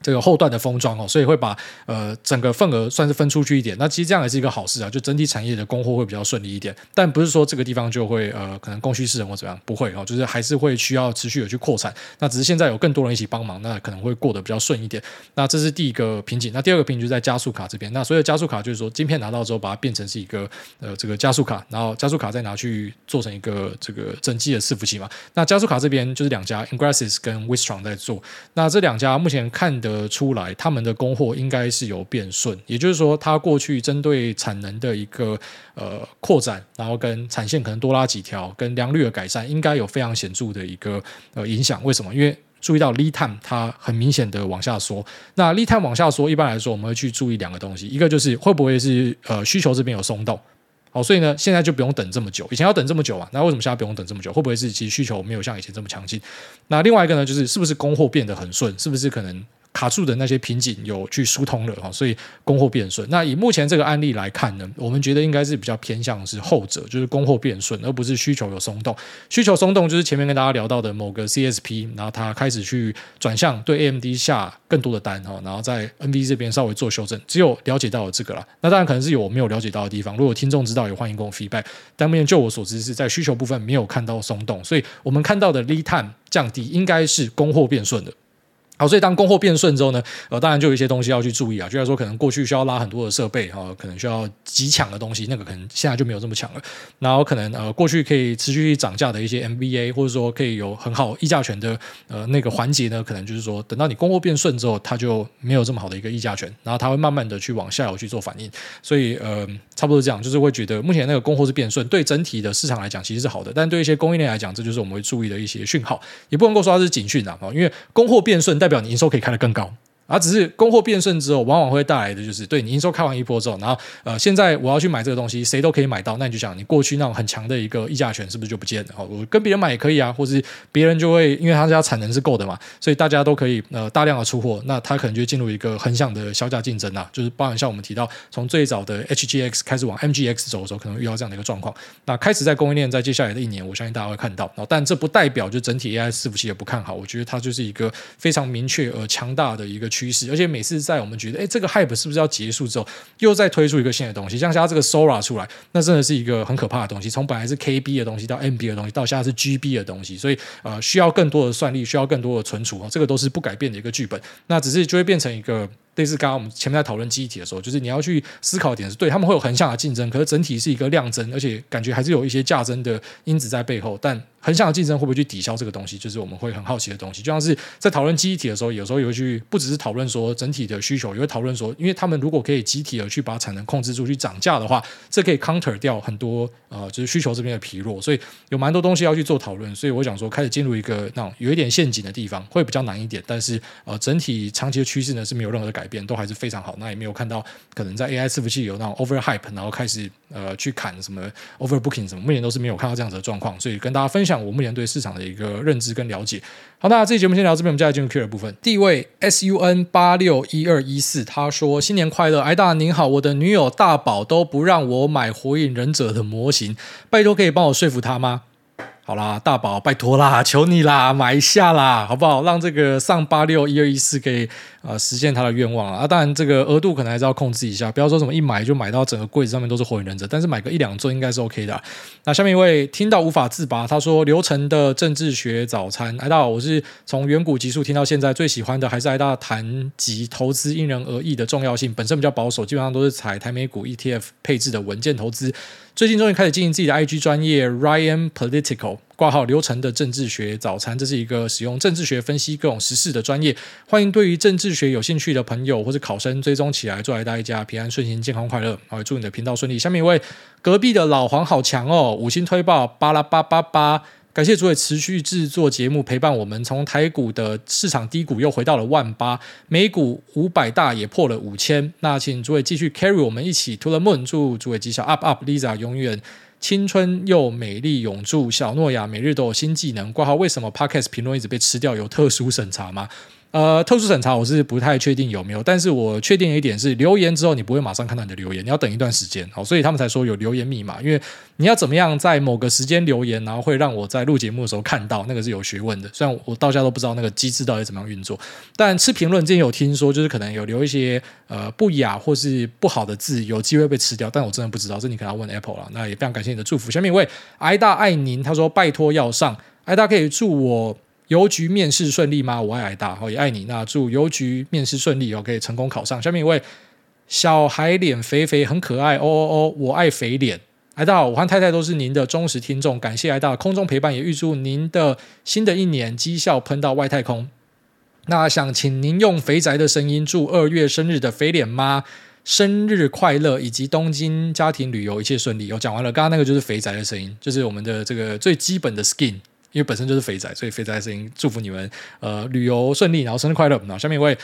这个后段的封装哦，所以会把呃整个份额算是分出去一点。那其实这样也是一个好事啊，就整体产业的供货会比较顺利一点。但不是说这个地方就会呃可能供需失衡或怎么样，不会哦，就是还是会需要持续的去扩产。那只是现在有更多人一起帮忙，那可能会过得比较顺一点。那这是第一个瓶颈。那第二个瓶颈就在加速卡这边。那所有加速卡就是说，晶片拿到之后，把它变成是一个呃这个加速卡，然后加速卡再拿去做成一个这个整机的伺服器嘛。那加速卡这边就是两家 Engrasys 跟 Wistron 在做。那这两家目前看的得出来，他们的供货应该是有变顺，也就是说，它过去针对产能的一个呃扩展，然后跟产线可能多拉几条，跟良率的改善，应该有非常显著的一个呃影响。为什么？因为注意到 lead time 它很明显的往下缩。那 lead time 往下缩，一般来说我们会去注意两个东西，一个就是会不会是呃需求这边有松动。好，所以呢，现在就不用等这么久。以前要等这么久啊，那为什么现在不用等这么久？会不会是其实需求没有像以前这么强劲？那另外一个呢，就是是不是供货变得很顺？是不是可能？卡住的那些瓶颈有去疏通了哈，所以供货变顺。那以目前这个案例来看呢，我们觉得应该是比较偏向是后者，就是供货变顺，而不是需求有松动。需求松动就是前面跟大家聊到的某个 CSP，然后它开始去转向对 AMD 下更多的单哈，然后在 NV 这边稍微做修正。只有了解到了这个了，那当然可能是有我没有了解到的地方。如果听众知道，也欢迎跟我 feedback。但目前就我所知是在需求部分没有看到松动，所以我们看到的 lead time 降低，应该是供货变顺的。好，所以当供货变顺之后呢，呃，当然就有一些东西要去注意啊，就是说可能过去需要拉很多的设备哈，可能需要极强的东西，那个可能现在就没有这么强了。然后可能呃，过去可以持续涨价的一些 MVA，或者说可以有很好议价权的呃那个环节呢，可能就是说等到你供货变顺之后，它就没有这么好的一个议价权，然后它会慢慢的去往下游去做反应。所以呃，差不多这样，就是会觉得目前那个供货是变顺，对整体的市场来讲其实是好的，但对一些供应链来讲，这就是我们会注意的一些讯号，也不能够说它是警讯啊，因为供货变顺但代表你营收可以开得更高。而只是供货变顺之后，往往会带来的就是，对你营收开完一波之后，然后呃，现在我要去买这个东西，谁都可以买到，那你就想，你过去那种很强的一个议价权是不是就不见了？哦我跟别人买也可以啊，或是别人就会因为他家产能是够的嘛，所以大家都可以呃大量的出货，那他可能就进入一个横向的销价竞争啊，就是包含像我们提到从最早的 HGX 开始往 MGX 走的时候，可能遇到这样的一个状况。那开始在供应链在接下来的一年，我相信大家会看到，但这不代表就整体 AI 伺服器也不看好，我觉得它就是一个非常明确而强大的一个趋势，而且每次。在我们觉得，哎，这个 hype 是不是要结束之后，又再推出一个新的东西？像现在这个 Sora 出来，那真的是一个很可怕的东西。从本来是 KB 的东西到 MB 的东西，到现在是 GB 的东西，所以呃，需要更多的算力，需要更多的存储啊，这个都是不改变的一个剧本。那只是就会变成一个。类似刚刚我们前面在讨论记忆体的时候，就是你要去思考点是对他们会有横向的竞争，可是整体是一个量增，而且感觉还是有一些价增的因子在背后。但横向的竞争会不会去抵消这个东西，就是我们会很好奇的东西。就像是在讨论记忆体的时候，有时候也会去不只是讨论说整体的需求，也会讨论说，因为他们如果可以集体的去把产能控制住，去涨价的话，这可以 counter 掉很多呃，就是需求这边的疲弱。所以有蛮多东西要去做讨论。所以我想说，开始进入一个那种有一点陷阱的地方，会比较难一点。但是呃，整体长期的趋势呢是没有任何的改变，都还是非常好。那也没有看到可能在 AI 伺服器有那种 over hype，然后开始呃去砍什么 overbooking 什么，目前都是没有看到这样子的状况。所以跟大家分享我目前对市场的一个认知跟了解。好，那这期节目先聊这边，我们接下来进入 Q 的部分。第一位 sun 八六一二一四，他说新年快乐，艾大您好，我的女友大宝都不让我买火影忍者的模型，拜托可以帮我说服她吗？好啦，大宝，拜托啦，求你啦，买一下啦，好不好？让这个上八六一二一四可以呃实现他的愿望啊！当然，这个额度可能还是要控制一下，不要说什么一买就买到整个柜子上面都是火影忍者，但是买个一两尊应该是 OK 的。那下面一位听到无法自拔，他说流程的政治学早餐，癌大，我是从远古集数听到现在，最喜欢的还是癌大谈及投资因人而异的重要性，本身比较保守，基本上都是采台美股 ETF 配置的稳健投资。最近终于开始经营自己的 IG 专业 Ryan Political 挂号流程的政治学早餐，这是一个使用政治学分析各种时事的专业。欢迎对于政治学有兴趣的朋友或者考生追踪起来，祝大家平安顺心、健康快乐。好，祝你的频道顺利。下面一位隔壁的老黄好强哦，五星推爆巴拉巴巴巴。感谢诸位持续制作节目，陪伴我们从台股的市场低谷又回到了万八，美股五百大也破了五千。那请诸位继续 carry 我们一起 to the moon，祝诸位吉祥 up up，Lisa 永远青春又美丽永驻，小诺亚每日都有新技能。挂号为什么 Podcast 评论一直被吃掉？有特殊审查吗？呃，特殊审查我是不太确定有没有，但是我确定一点是留言之后你不会马上看到你的留言，你要等一段时间，好，所以他们才说有留言密码，因为你要怎么样在某个时间留言，然后会让我在录节目的时候看到，那个是有学问的。虽然我到家都不知道那个机制到底怎么样运作，但吃评论之前有听说，就是可能有留一些呃不雅或是不好的字，有机会被吃掉，但我真的不知道，这你可能要问 Apple 了。那也非常感谢你的祝福。下面一位癌大爱您，他说拜托要上，癌大可以祝我。邮局面试顺利吗？我爱癌大，好也爱你。那祝邮局面试顺利哦，可以成功考上。下面一位小孩脸肥肥很可爱哦哦哦，我爱肥脸。癌大，我和太太都是您的忠实听众，感谢癌大空中陪伴，也预祝您的新的一年绩效喷到外太空。那想请您用肥宅的声音祝二月生日的肥脸妈生日快乐，以及东京家庭旅游一切顺利。我讲完了，刚刚那个就是肥宅的声音，就是我们的这个最基本的 skin。因为本身就是肥仔，所以肥仔声音祝福你们，呃，旅游顺利，然后生日快乐。那下面一位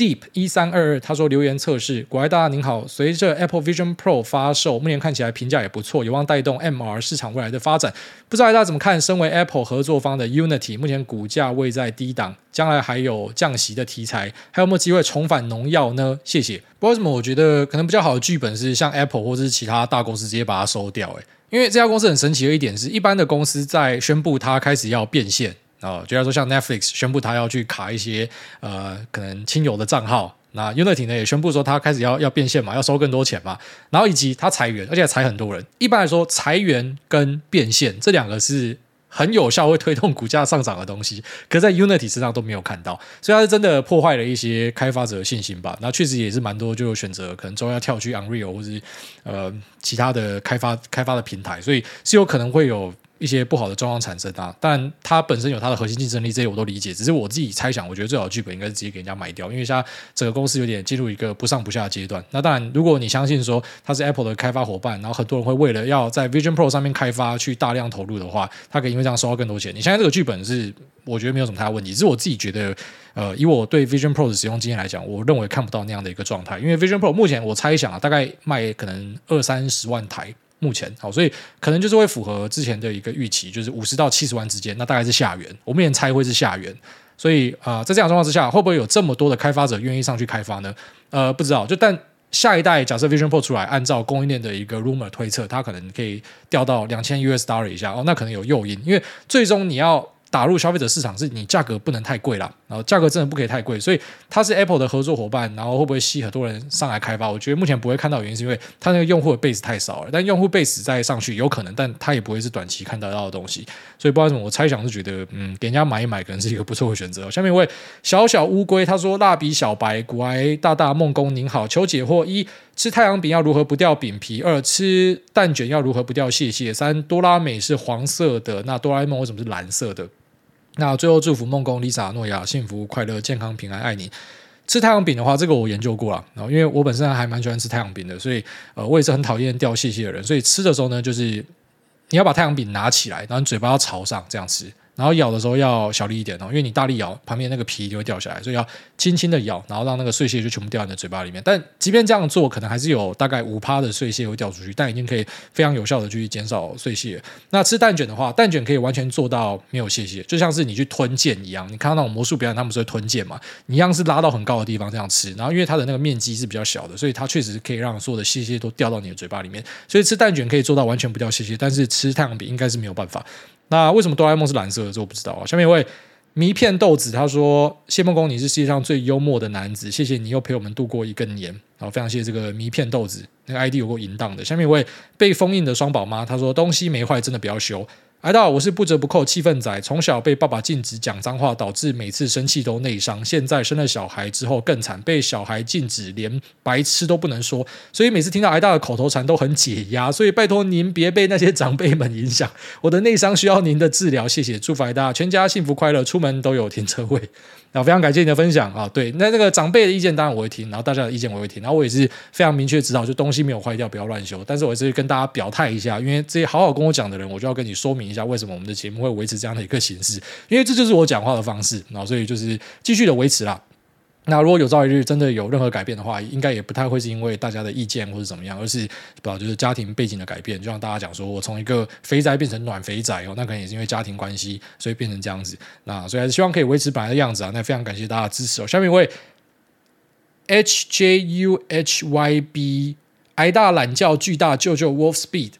Deep 一三二二，他说留言测试，国外大家您好，随着 Apple Vision Pro 发售，目前看起来评价也不错，有望带动 MR 市场未来的发展。不知道大家怎么看？身为 Apple 合作方的 Unity，目前股价位在低档，将来还有降息的题材，还有没有机会重返农药呢？谢谢。不知道为什么，我觉得可能比较好的剧本是像 Apple 或者是其他大公司直接把它收掉，诶因为这家公司很神奇的一点是，一般的公司在宣布它开始要变现啊，就像说像 Netflix 宣布它要去卡一些呃可能亲友的账号，那 Unity 呢也宣布说它开始要要变现嘛，要收更多钱嘛，然后以及它裁员，而且裁很多人。一般来说，裁员跟变现这两个是。很有效会推动股价上涨的东西，可在 Unity 身上都没有看到，所以它是真的破坏了一些开发者的信心吧。那确实也是蛮多就选择可能之后要跳去 Unreal 或是呃其他的开发开发的平台，所以是有可能会有。一些不好的状况产生啊，但它本身有它的核心竞争力，这些我都理解。只是我自己猜想，我觉得最好的剧本应该是直接给人家买掉，因为现在整个公司有点进入一个不上不下的阶段。那当然，如果你相信说它是 Apple 的开发伙伴，然后很多人会为了要在 Vision Pro 上面开发去大量投入的话，它可以因为这样收到更多钱。你现在这个剧本是我觉得没有什么太大问题，只是我自己觉得，呃，以我对 Vision Pro 的使用经验来讲，我认为看不到那样的一个状态。因为 Vision Pro 目前我猜想啊，大概卖可能二三十万台。目前好，所以可能就是会符合之前的一个预期，就是五十到七十万之间，那大概是下缘。我们也猜会是下缘，所以啊、呃，在这样状况之下，会不会有这么多的开发者愿意上去开发呢？呃，不知道。就但下一代假设 Vision Pro 出来，按照供应链的一个 rumor 推测，它可能可以掉到两千 US dollar 以下哦，那可能有诱因，因为最终你要。打入消费者市场是你价格不能太贵了，然后价格真的不可以太贵，所以它是 Apple 的合作伙伴，然后会不会吸很多人上来开发？我觉得目前不会看到原因，是因为它那个用户的 base 太少了。但用户 base 再上去有可能，但它也不会是短期看得到的东西。所以不知道为什么，我猜想是觉得，嗯，给人家买一买可能是一个不错的选择。下面一位小小乌龟他说：“蜡笔小白，股癌大大梦工您好，求解惑：一吃太阳饼要如何不掉饼皮？二吃蛋卷要如何不掉屑屑？三哆啦美是黄色的，那哆啦 A 梦为什么是蓝色的？”那最后祝福梦工 Lisa 诺亚幸福快乐健康平安爱你。吃太阳饼的话，这个我研究过了，然后因为我本身还蛮喜欢吃太阳饼的，所以呃我也是很讨厌掉屑屑的人，所以吃的时候呢，就是你要把太阳饼拿起来，然后嘴巴要朝上这样吃。然后咬的时候要小力一点哦，因为你大力咬，旁边那个皮就会掉下来，所以要轻轻的咬，然后让那个碎屑就全部掉在你的嘴巴里面。但即便这样做，可能还是有大概五趴的碎屑会掉出去，但已经可以非常有效的去减少碎屑。那吃蛋卷的话，蛋卷可以完全做到没有屑屑，就像是你去吞剑一样。你看到那种魔术表演，他们是会吞剑嘛？你一样是拉到很高的地方这样吃，然后因为它的那个面积是比较小的，所以它确实可以让所有的屑屑都掉到你的嘴巴里面。所以吃蛋卷可以做到完全不掉屑屑，但是吃太阳饼应该是没有办法。那为什么哆啦 A 梦是蓝色的？这我不知道啊。下面一位迷片豆子他说：“谢梦工，你是世界上最幽默的男子，谢谢你又陪我们度过一个年。”好，非常谢谢这个迷片豆子，那个 ID 有够淫荡的。下面一位被封印的双宝妈她说：“东西没坏，真的不要修。”挨到我是不折不扣气氛仔，从小被爸爸禁止讲脏话，导致每次生气都内伤。现在生了小孩之后更惨，被小孩禁止连白痴都不能说，所以每次听到挨大的口头禅都很解压。所以拜托您别被那些长辈们影响，我的内伤需要您的治疗，谢谢。祝福挨大全家幸福快乐，出门都有停车位。那非常感谢你的分享啊！对，那那个长辈的意见当然我会听，然后大家的意见我会听，然后我也是非常明确知道，就东西没有坏掉，不要乱修。但是我也是跟大家表态一下，因为这些好好跟我讲的人，我就要跟你说明一下，为什么我们的节目会维持这样的一个形式，因为这就是我讲话的方式，然后所以就是继续的维持啦。那如果有朝一日真的有任何改变的话，应该也不太会是因为大家的意见或者怎么样，而是不就是家庭背景的改变。就像大家讲说，我从一个肥宅变成暖肥宅哦，那可能也是因为家庭关系，所以变成这样子。那所以还是希望可以维持本来的样子啊。那非常感谢大家的支持哦。下面一位 H J U H Y B，挨大懒觉巨大舅舅 Wolf Speed。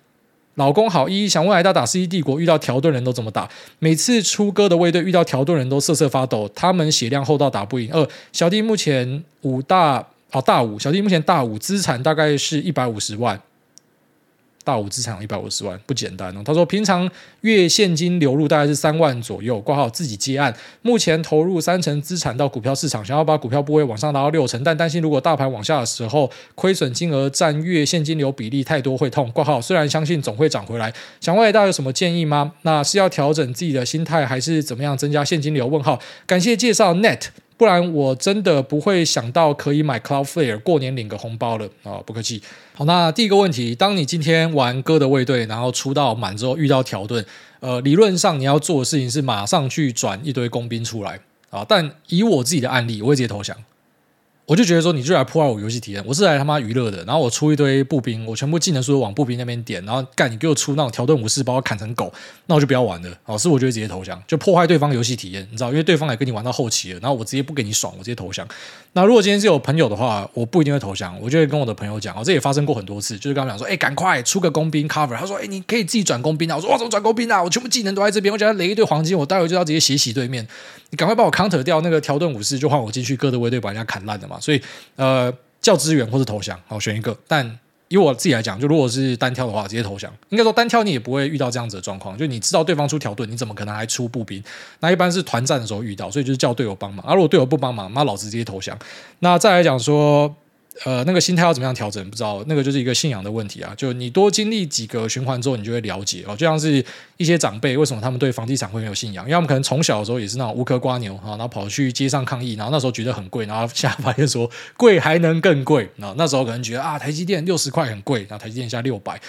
老公好，一想问挨大打《世纪帝国》遇到条顿人都怎么打？每次出歌的卫队遇到条顿人都瑟瑟发抖，他们血量厚到打不赢。二小弟目前五大哦大五，小弟目前大五，资产大概是一百五十万。大五资产一百五十万，不简单哦。他说，平常月现金流入大概是三万左右，挂号自己接案，目前投入三成资产到股票市场，想要把股票部位往上拉到六成，但担心如果大盘往下的时候，亏损金额占月现金流比例太多会痛。挂号虽然相信总会涨回来，想问大家有什么建议吗？那是要调整自己的心态，还是怎么样增加现金流？问号，感谢介绍 Net。不然我真的不会想到可以买 Cloudflare 过年领个红包了啊！不客气。好，那第一个问题，当你今天玩哥的卫队，然后出到满之后遇到条顿，呃，理论上你要做的事情是马上去转一堆工兵出来啊。但以我自己的案例，我会直接投降。我就觉得说，你就来破坏我游戏体验。我是来他妈娱乐的，然后我出一堆步兵，我全部技能数都往步兵那边点，然后干你给我出那种条顿武士把我砍成狗，那我就不要玩了。老师，我就会直接投降，就破坏对方游戏体验，你知道？因为对方也跟你玩到后期了，然后我直接不给你爽，我直接投降。那如果今天是有朋友的话，我不一定会投降，我就会跟我的朋友讲，哦，这也发生过很多次，就是跟他们讲说，哎，赶快出个工兵 cover。他说，哎，你可以自己转工兵啊。我说，哇，怎么转工兵啊？我全部技能都在这边，我只要雷一堆黄金，我待会就要直接血洗对面。你赶快把我 counter 掉，那个条顿武士就换我进去，哥的卫队把人家砍烂的嘛。所以，呃，叫支援或是投降，好，选一个。但以我自己来讲，就如果是单挑的话，直接投降。应该说单挑你也不会遇到这样子的状况，就你知道对方出条盾，你怎么可能还出步兵？那一般是团战的时候遇到，所以就是叫队友帮忙。啊、如果队友不帮忙，那老子直接投降。那再来讲说。呃，那个心态要怎么样调整？不知道，那个就是一个信仰的问题啊。就你多经历几个循环之后，你就会了解哦。就像是一些长辈，为什么他们对房地产会没有信仰？因为他们可能从小的时候也是那种无壳瓜牛啊，然后跑去街上抗议，然后那时候觉得很贵，然后现在发现说贵还能更贵。那那时候可能觉得啊，台积电六十块很贵，然后台积电现在六百。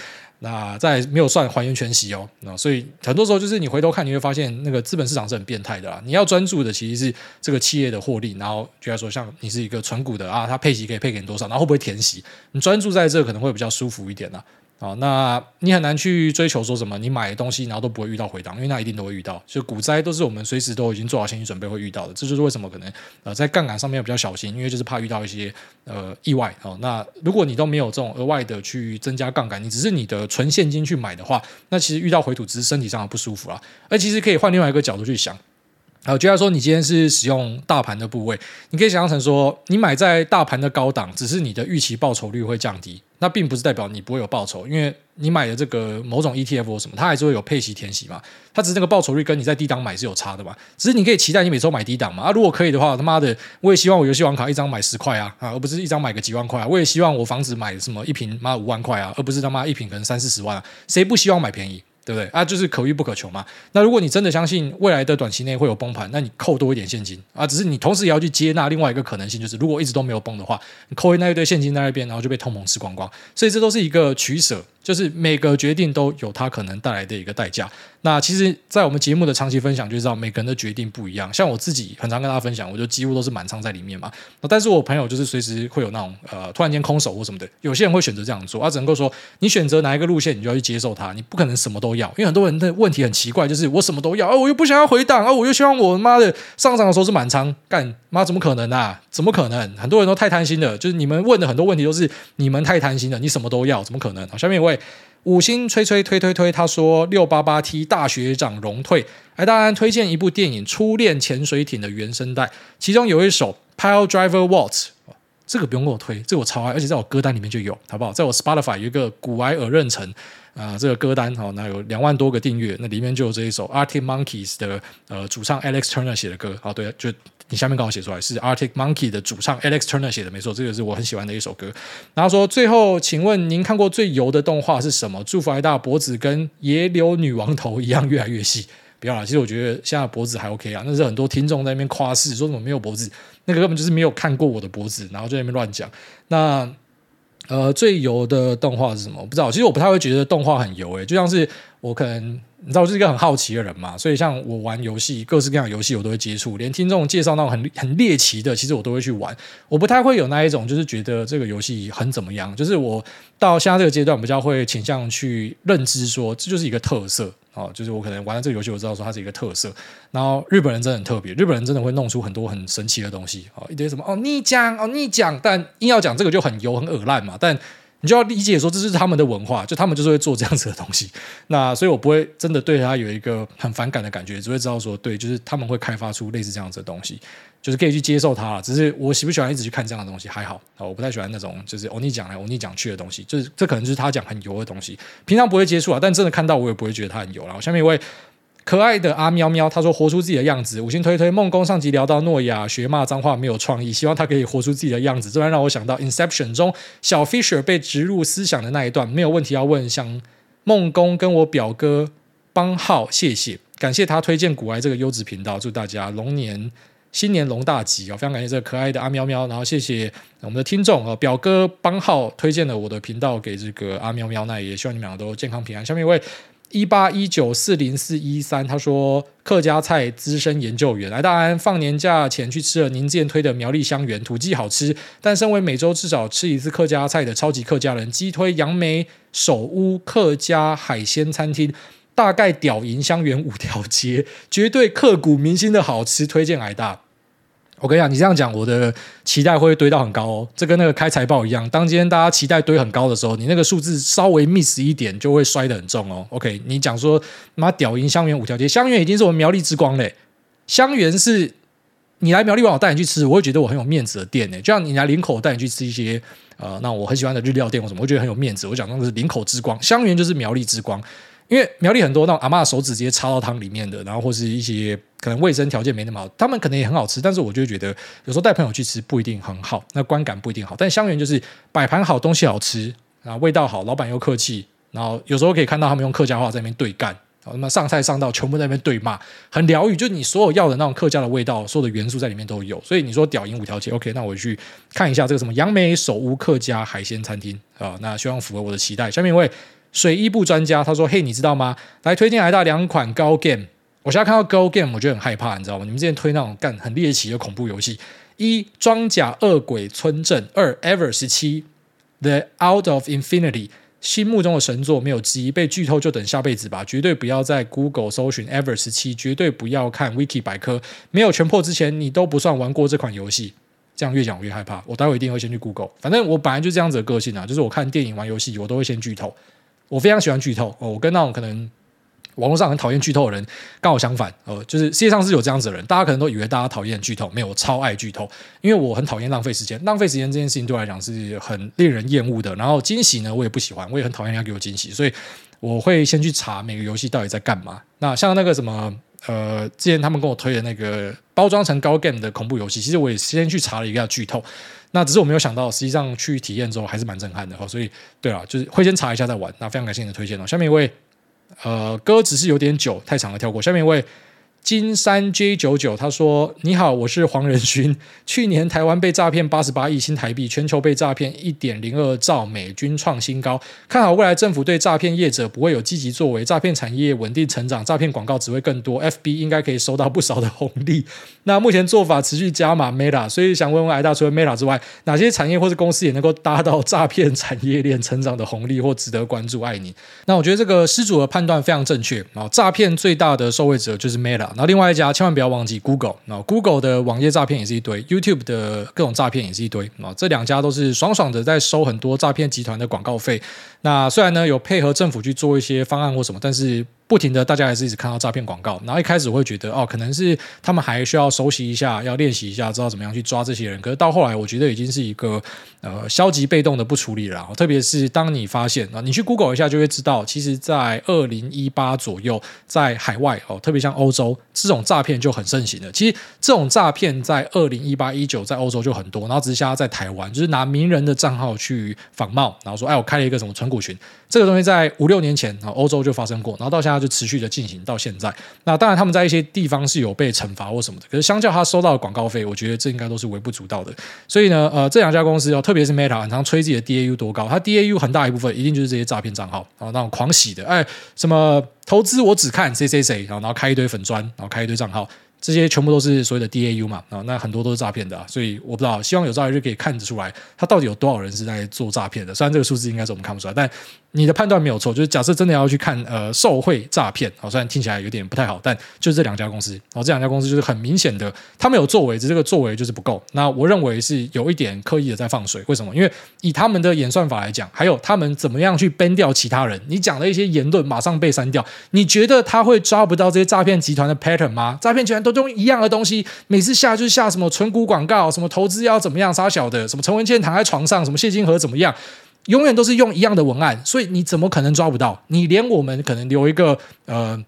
那在没有算还原全息哦，那所以很多时候就是你回头看，你会发现那个资本市场是很变态的啦。你要专注的其实是这个企业的获利，然后就来说像你是一个纯股的啊，它配息可以配给你多少，然后会不会填息？你专注在这可能会比较舒服一点啦。啊，那你很难去追求说什么，你买的东西然后都不会遇到回档，因为那一定都会遇到。就股灾都是我们随时都已经做好心理准备会遇到的，这就是为什么可能呃在杠杆上面比较小心，因为就是怕遇到一些呃意外啊。那如果你都没有这种额外的去增加杠杆，你只是你的纯现金去买的话，那其实遇到回吐只是身体上的不舒服啦。而其实可以换另外一个角度去想。好，就像说你今天是使用大盘的部位，你可以想象成说，你买在大盘的高档，只是你的预期报酬率会降低，那并不是代表你不会有报酬，因为你买的这个某种 ETF 或什么，它还是会有配息填息嘛，它只是那个报酬率跟你在低档买是有差的嘛，只是你可以期待你每周买低档嘛，啊，如果可以的话，他妈的，我也希望我游戏网卡一张买十块啊，啊，而不是一张买个几万块，我也希望我房子买什么一平妈五万块啊，而不是他妈一平可能三四十万啊，谁不希望买便宜？对不对啊？就是可遇不可求嘛。那如果你真的相信未来的短期内会有崩盘，那你扣多一点现金啊。只是你同时也要去接纳另外一个可能性，就是如果一直都没有崩的话，你扣那一堆现金在那边，然后就被通膨吃光光。所以这都是一个取舍。就是每个决定都有它可能带来的一个代价。那其实，在我们节目的长期分享就知道，每个人的决定不一样。像我自己很常跟大家分享，我就几乎都是满仓在里面嘛。但是我朋友就是随时会有那种呃，突然间空手或什么的。有些人会选择这样做，他只能够说，你选择哪一个路线，你就要去接受它。你不可能什么都要，因为很多人的问题很奇怪，就是我什么都要，哦，我又不想要回档，哦，我又希望我妈的上涨的时候是满仓，干妈怎么可能啊？怎么可能？很多人都太贪心了，就是你们问的很多问题都是你们太贪心了，你什么都要，怎么可能？好，下面一位。五星吹吹推推推，他说六八八 T 大学长荣退，哎，当然推荐一部电影《初恋潜水艇》的原声带，其中有一首 Pile Driver Waltz，这个不用给我推，这我超爱，而且在我歌单里面就有，好不好？在我 Spotify 有一个古埃尔妊娠啊，这个歌单好，那有两万多个订阅，那里面就有这一首 Arctic Monkeys 的呃主唱 Alex Turner 写的歌，好，对，就。你下面刚好写出来是 Arctic Monkey 的主唱 Alex Turner 写的，没错，这个是我很喜欢的一首歌。然后说最后，请问您看过最油的动画是什么？祝福挨大脖子跟野柳女王头一样越来越细。不要啦，其实我觉得现在脖子还 OK 啊。那是很多听众在那边夸饰，说怎么没有脖子，那个根本就是没有看过我的脖子，然后就在那边乱讲。那呃，最油的动画是什么？我不知道。其实我不太会觉得动画很油，诶，就像是我可能。你知道我是一个很好奇的人嘛，所以像我玩游戏，各式各样的游戏我都会接触，连听众介绍那种很很猎奇的，其实我都会去玩。我不太会有那一种，就是觉得这个游戏很怎么样。就是我到现在这个阶段，比较会倾向去认知说，这就是一个特色哦。就是我可能玩了这个游戏，我知道说它是一个特色。然后日本人真的很特别，日本人真的会弄出很多很神奇的东西哦，一堆什么哦逆讲哦逆讲，但硬要讲这个就很油很恶烂嘛，但。你就要理解说，这是他们的文化，就他们就是会做这样子的东西。那所以我不会真的对他有一个很反感的感觉，只会知道说，对，就是他们会开发出类似这样子的东西，就是可以去接受它。只是我喜不喜欢一直去看这样的东西还好啊，我不太喜欢那种就是欧尼讲来欧尼讲去的东西，就是这可能就是他讲很油的东西，平常不会接触啊，但真的看到我也不会觉得他很油。然后下面一位。可爱的阿喵喵，他说活出自己的样子。五星推推梦工上集聊到诺亚学骂脏话没有创意，希望他可以活出自己的样子。这然让我想到《Inception》中小 Fisher 被植入思想的那一段。没有问题要问，向梦工跟我表哥邦浩谢谢，感谢他推荐古埃这个优质频道。祝大家龙年新年龙大吉啊！非常感谢这个可爱的阿喵喵，然后谢谢我们的听众啊，表哥邦浩推荐了我的频道给这个阿喵喵，那也希望你们俩都健康平安。下面一位。一八一九四零四一三，他说客家菜资深研究员来大安放年假前去吃了您之前推的苗栗香园土鸡好吃，但身为每周至少吃一次客家菜的超级客家人，鸡推杨梅首屋客家海鲜餐厅，大概屌赢香园五条街，绝对刻骨铭心的好吃，推荐来大。我跟你讲，你这样讲，我的期待会堆到很高哦。这跟那个开财报一样，当今天大家期待堆很高的时候，你那个数字稍微 miss 一点，就会摔得很重哦。OK，你讲说妈屌赢香园五条街，香园已经是我们苗栗之光嘞。香园是你来苗栗玩，我带你去吃，我会觉得我很有面子的店呢。就像你来林口，我带你去吃一些呃，那我很喜欢的日料店或什么，我觉得很有面子。我讲那个是林口之光，香园就是苗栗之光。因为苗栗很多那种阿嬷手指直接插到汤里面的，然后或是一些可能卫生条件没那么好，他们可能也很好吃，但是我就觉得有时候带朋友去吃不一定很好，那观感不一定好。但香园就是摆盘好，东西好吃，然后味道好，老板又客气，然后有时候可以看到他们用客家话在那边对干，然后他们上菜上到全部在那边对骂，很疗愈，就是你所有要的那种客家的味道，所有的元素在里面都有。所以你说屌赢五条街，OK，那我去看一下这个什么杨梅首屋客家海鲜餐厅啊，那希望符合我的期待。下面一位。水衣部专家他说：“嘿，你知道吗？来推荐来大两款高 game。我现在看到高 game，我就很害怕，你知道吗？你们之前推那种干很猎奇的恐怖游戏，一装甲恶鬼村镇，二 Ever 十七 The Out of Infinity，心目中的神作没有之一，被剧透就等下辈子吧。绝对不要在 Google 搜寻 Ever 十七，绝对不要看 Wiki 百科，没有全破之前，你都不算玩过这款游戏。这样越讲我越害怕。我待会一定会先去 Google，反正我本来就这样子的个性啊，就是我看电影玩游戏，我都会先剧透。”我非常喜欢剧透哦，我跟那种可能网络上很讨厌剧透的人刚好相反呃，就是世界上是有这样子的人，大家可能都以为大家讨厌剧透，没有，我超爱剧透，因为我很讨厌浪费时间，浪费时间这件事情对我来讲是很令人厌恶的。然后惊喜呢，我也不喜欢，我也很讨厌人家给我惊喜，所以我会先去查每个游戏到底在干嘛。那像那个什么呃，之前他们跟我推的那个包装成高 game 的恐怖游戏，其实我也先去查了一个剧透。那只是我没有想到，实际上去体验之后还是蛮震撼的哈，所以对了，就是会先查一下再玩。那非常感谢你的推荐哦。下面一位呃，歌只是有点久，太长了，跳过。下面一位。金山 J 九九他说：“你好，我是黄仁勋。去年台湾被诈骗八十八亿新台币，全球被诈骗一点零二兆美金创新高。看好未来政府对诈骗业者不会有积极作为，诈骗产业稳定成长，诈骗广告只会更多。FB 应该可以收到不少的红利。那目前做法持续加码 Meta，所以想问问艾大，除了 Meta 之外，哪些产业或是公司也能够搭到诈骗产业链成长的红利或值得关注？爱你。那我觉得这个施主的判断非常正确啊！诈骗最大的受惠者就是 Meta。”然后另外一家千万不要忘记 Google，那 Google 的网页诈骗也是一堆，YouTube 的各种诈骗也是一堆那，这两家都是爽爽的在收很多诈骗集团的广告费。那虽然呢有配合政府去做一些方案或什么，但是。不停的，大家还是一直看到诈骗广告，然后一开始我会觉得哦，可能是他们还需要熟悉一下，要练习一下，知道怎么样去抓这些人。可是到后来，我觉得已经是一个呃消极被动的不处理了。特别是当你发现啊，你去 Google 一下就会知道，其实，在二零一八左右，在海外哦，特别像欧洲，这种诈骗就很盛行了。其实这种诈骗在二零一八一九在欧洲就很多，然后只是现在在台湾，就是拿名人的账号去仿冒，然后说哎，我开了一个什么存股群。这个东西在五六年前啊，欧洲就发生过，然后到现在就持续的进行到现在。那当然，他们在一些地方是有被惩罚或什么的，可是相较他收到的广告费，我觉得这应该都是微不足道的。所以呢，呃，这两家公司哦，特别是 Meta，很常吹自己的 DAU 多高，它 DAU 很大一部分一定就是这些诈骗账号，然后那种狂洗的，哎，什么投资我只看谁谁谁，然后开一堆粉砖，然后开一堆账号。这些全部都是所谓的 DAU 嘛，啊，那很多都是诈骗的，啊，所以我不知道，希望有朝一日可以看得出来，他到底有多少人是在做诈骗的。虽然这个数字应该是我们看不出来，但你的判断没有错，就是假设真的要去看呃受贿诈骗，啊，虽然听起来有点不太好，但就是这两家公司，然后这两家公司就是很明显的，他们有作为，只是这个作为就是不够。那我认为是有一点刻意的在放水，为什么？因为以他们的演算法来讲，还有他们怎么样去编掉其他人，你讲的一些言论马上被删掉，你觉得他会抓不到这些诈骗集团的 pattern 吗？诈骗集团都用一样的东西。每次下就是下什么存股广告，什么投资要怎么样，杀小的，什么陈文茜躺在床上，什么谢金河怎么样，永远都是用一样的文案，所以你怎么可能抓不到？你连我们可能留一个呃。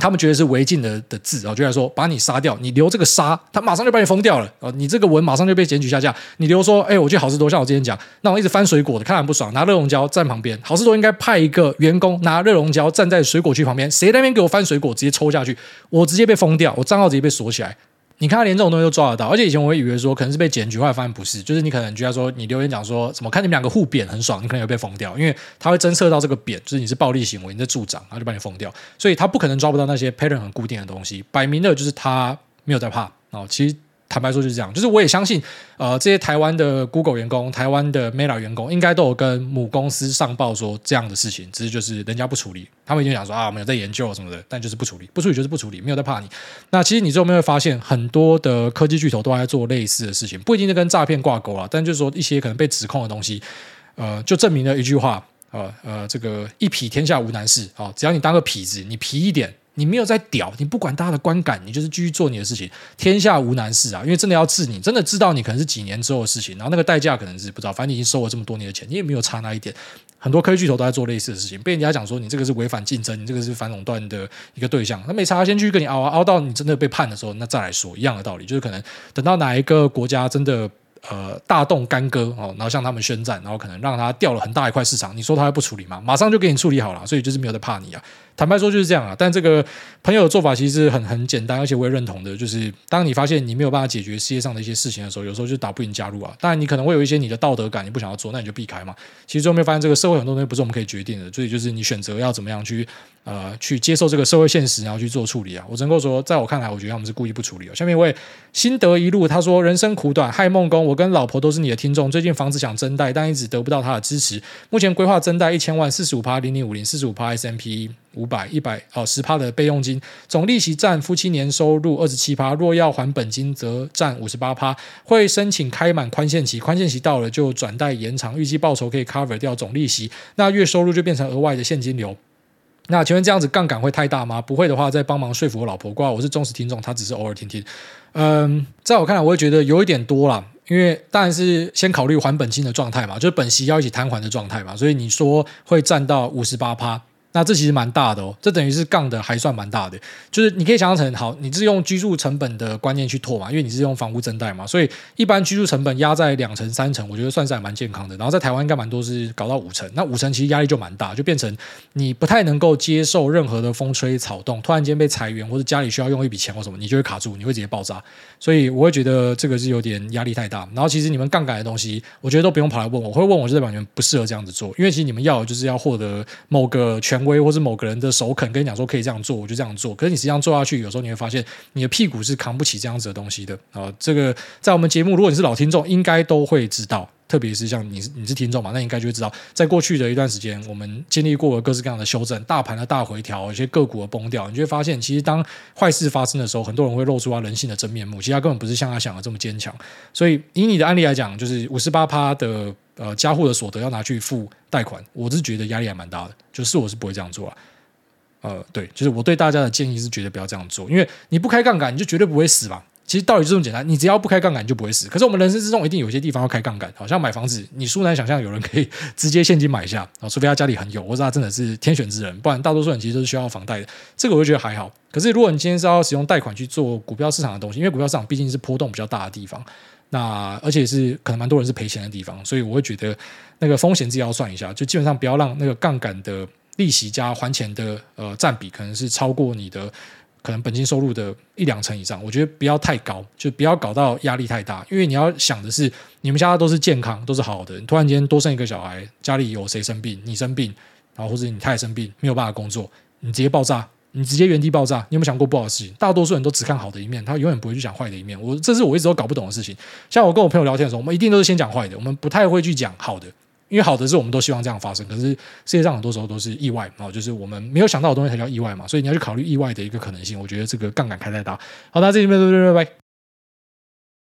他们觉得是违禁的的字，然后就来说把你杀掉，你留这个杀，他马上就把你封掉了。哦，你这个文马上就被检举下架。你留说，哎，我去好事多，像我之前讲，那我一直翻水果的，看很不爽，拿热熔胶站旁边。好事多应该派一个员工拿热熔胶站在水果区旁边，谁那边给我翻水果，直接抽下去，我直接被封掉，我账号直接被锁起来。你看他连这种东西都抓得到，而且以前我会以为说可能是被检举，后来发现不是，就是你可能觉得说你留言讲说什么看你们两个互贬很爽，你可能会被封掉，因为他会侦测到这个贬，就是你是暴力行为，你在助长，然后就把你封掉，所以他不可能抓不到那些 pattern 很固定的东西，摆明了就是他没有在怕哦，其实。坦白说就是这样，就是我也相信，呃，这些台湾的 Google 员工、台湾的 Meta 员工，应该都有跟母公司上报说这样的事情，只是就是人家不处理，他们已经想说啊，我们有在研究什么的，但就是不处理，不处理就是不处理，没有在怕你。那其实你最后面会发现，很多的科技巨头都在做类似的事情，不一定是跟诈骗挂钩啊，但就是说一些可能被指控的东西，呃，就证明了一句话，呃呃，这个一痞天下无难事啊，只要你当个痞子，你皮一点。你没有在屌，你不管大家的观感，你就是继续做你的事情，天下无难事啊！因为真的要治你，真的知道你可能是几年之后的事情，然后那个代价可能是不知道，反正你已经收了这么多年的钱，你也没有差那一点。很多科技巨头都在做类似的事情，被人家讲说你这个是违反竞争，你这个是反垄断的一个对象，那没差，先去跟你熬啊，熬到你真的被判的时候，那再来说一样的道理，就是可能等到哪一个国家真的。呃，大动干戈哦，然后向他们宣战，然后可能让他掉了很大一块市场。你说他还不处理吗？马上就给你处理好了，所以就是没有在怕你啊。坦白说就是这样啊。但这个朋友的做法其实很很简单，而且我也认同的，就是当你发现你没有办法解决世界上的一些事情的时候，有时候就打不赢加入啊。当然你可能会有一些你的道德感，你不想要做，那你就避开嘛。其实最后面发现这个社会很多东西不是我们可以决定的，所以就是你选择要怎么样去。呃，去接受这个社会现实，然后去做处理啊！我只能够说，在我看来，我觉得他们是故意不处理哦。下面一位心得一路，他说：“人生苦短，嗨梦工，我跟老婆都是你的听众。最近房子想增贷，但一直得不到他的支持。目前规划增贷一千万，四十五趴零零五零，四十五趴 S M P 五百一百哦，十趴的备用金，总利息占夫妻年收入二十七趴。若要还本金，则占五十八趴。会申请开满宽限期，宽限期到了就转贷延长，预计报酬可以 cover 掉总利息，那月收入就变成额外的现金流。”那请问这样子杠杆会太大吗？不会的话，再帮忙说服我老婆。挂，我是忠实听众，她只是偶尔听听。嗯，在我看来，我会觉得有一点多了，因为当然是先考虑还本金的状态嘛，就是本息要一起摊还的状态嘛。所以你说会占到五十八趴，那这其实蛮大的哦，这等于是杠的还算蛮大的，就是你可以想象成好，你是用居住成本的观念去拓嘛，因为你是用房屋增贷嘛，所以一般居住成本压在两成三成，我觉得算是还蛮健康的。然后在台湾应该蛮多是搞到五成，那五成其实压力就蛮大，就变成你不太能够接受任何的风吹草动，突然间被裁员或者家里需要用一笔钱或什么，你就会卡住，你会直接爆炸。所以我会觉得这个是有点压力太大。然后其实你们杠杆的东西，我觉得都不用跑来问我，会问我就代表你们不适合这样子做，因为其实你们要的就是要获得某个全权威或是某个人的首肯跟你讲说可以这样做，我就这样做。可是你实际上做下去，有时候你会发现你的屁股是扛不起这样子的东西的啊。这个在我们节目，如果你是老听众，应该都会知道。特别是像你你是听众嘛，那应该就会知道，在过去的一段时间，我们经历过各式各样的修正，大盘的大回调，有些个股的崩掉，你就会发现，其实当坏事发生的时候，很多人会露出他人性的真面目，其实他根本不是像他想的这么坚强。所以以你的案例来讲，就是五十八趴的呃加户的所得要拿去付贷款，我是觉得压力还蛮大的，就是我是不会这样做啊。呃，对，就是我对大家的建议是绝对不要这样做，因为你不开杠杆，你就绝对不会死嘛。其实道理就这么简单，你只要不开杠杆，你就不会死。可是我们人生之中一定有些地方要开杠杆，好像买房子，你殊难想象有人可以 直接现金买下啊，除非他家里很有，或者他真的是天选之人，不然大多数人其实都是需要房贷的。这个我就觉得还好。可是如果你今天是要使用贷款去做股票市场的东西，因为股票市场毕竟是波动比较大的地方，那而且是可能蛮多人是赔钱的地方，所以我会觉得那个风险自己要算一下，就基本上不要让那个杠杆的利息加还钱的呃占比可能是超过你的。可能本金收入的一两成以上，我觉得不要太高，就不要搞到压力太大。因为你要想的是，你们家都是健康，都是好的。突然间多生一个小孩，家里有谁生病，你生病，然后或者你太太生病，没有办法工作，你直接爆炸，你直接原地爆炸。你有没有想过不好的事情？大多数人都只看好的一面，他永远不会去讲坏的一面。我这是我一直都搞不懂的事情。像我跟我朋友聊天的时候，我们一定都是先讲坏的，我们不太会去讲好的。因为好的是我们都希望这样发生，可是世界上很多时候都是意外啊，就是我们没有想到的东西才叫意外嘛，所以你要去考虑意外的一个可能性。我觉得这个杠杆开太大。好，那这里面拜拜拜拜。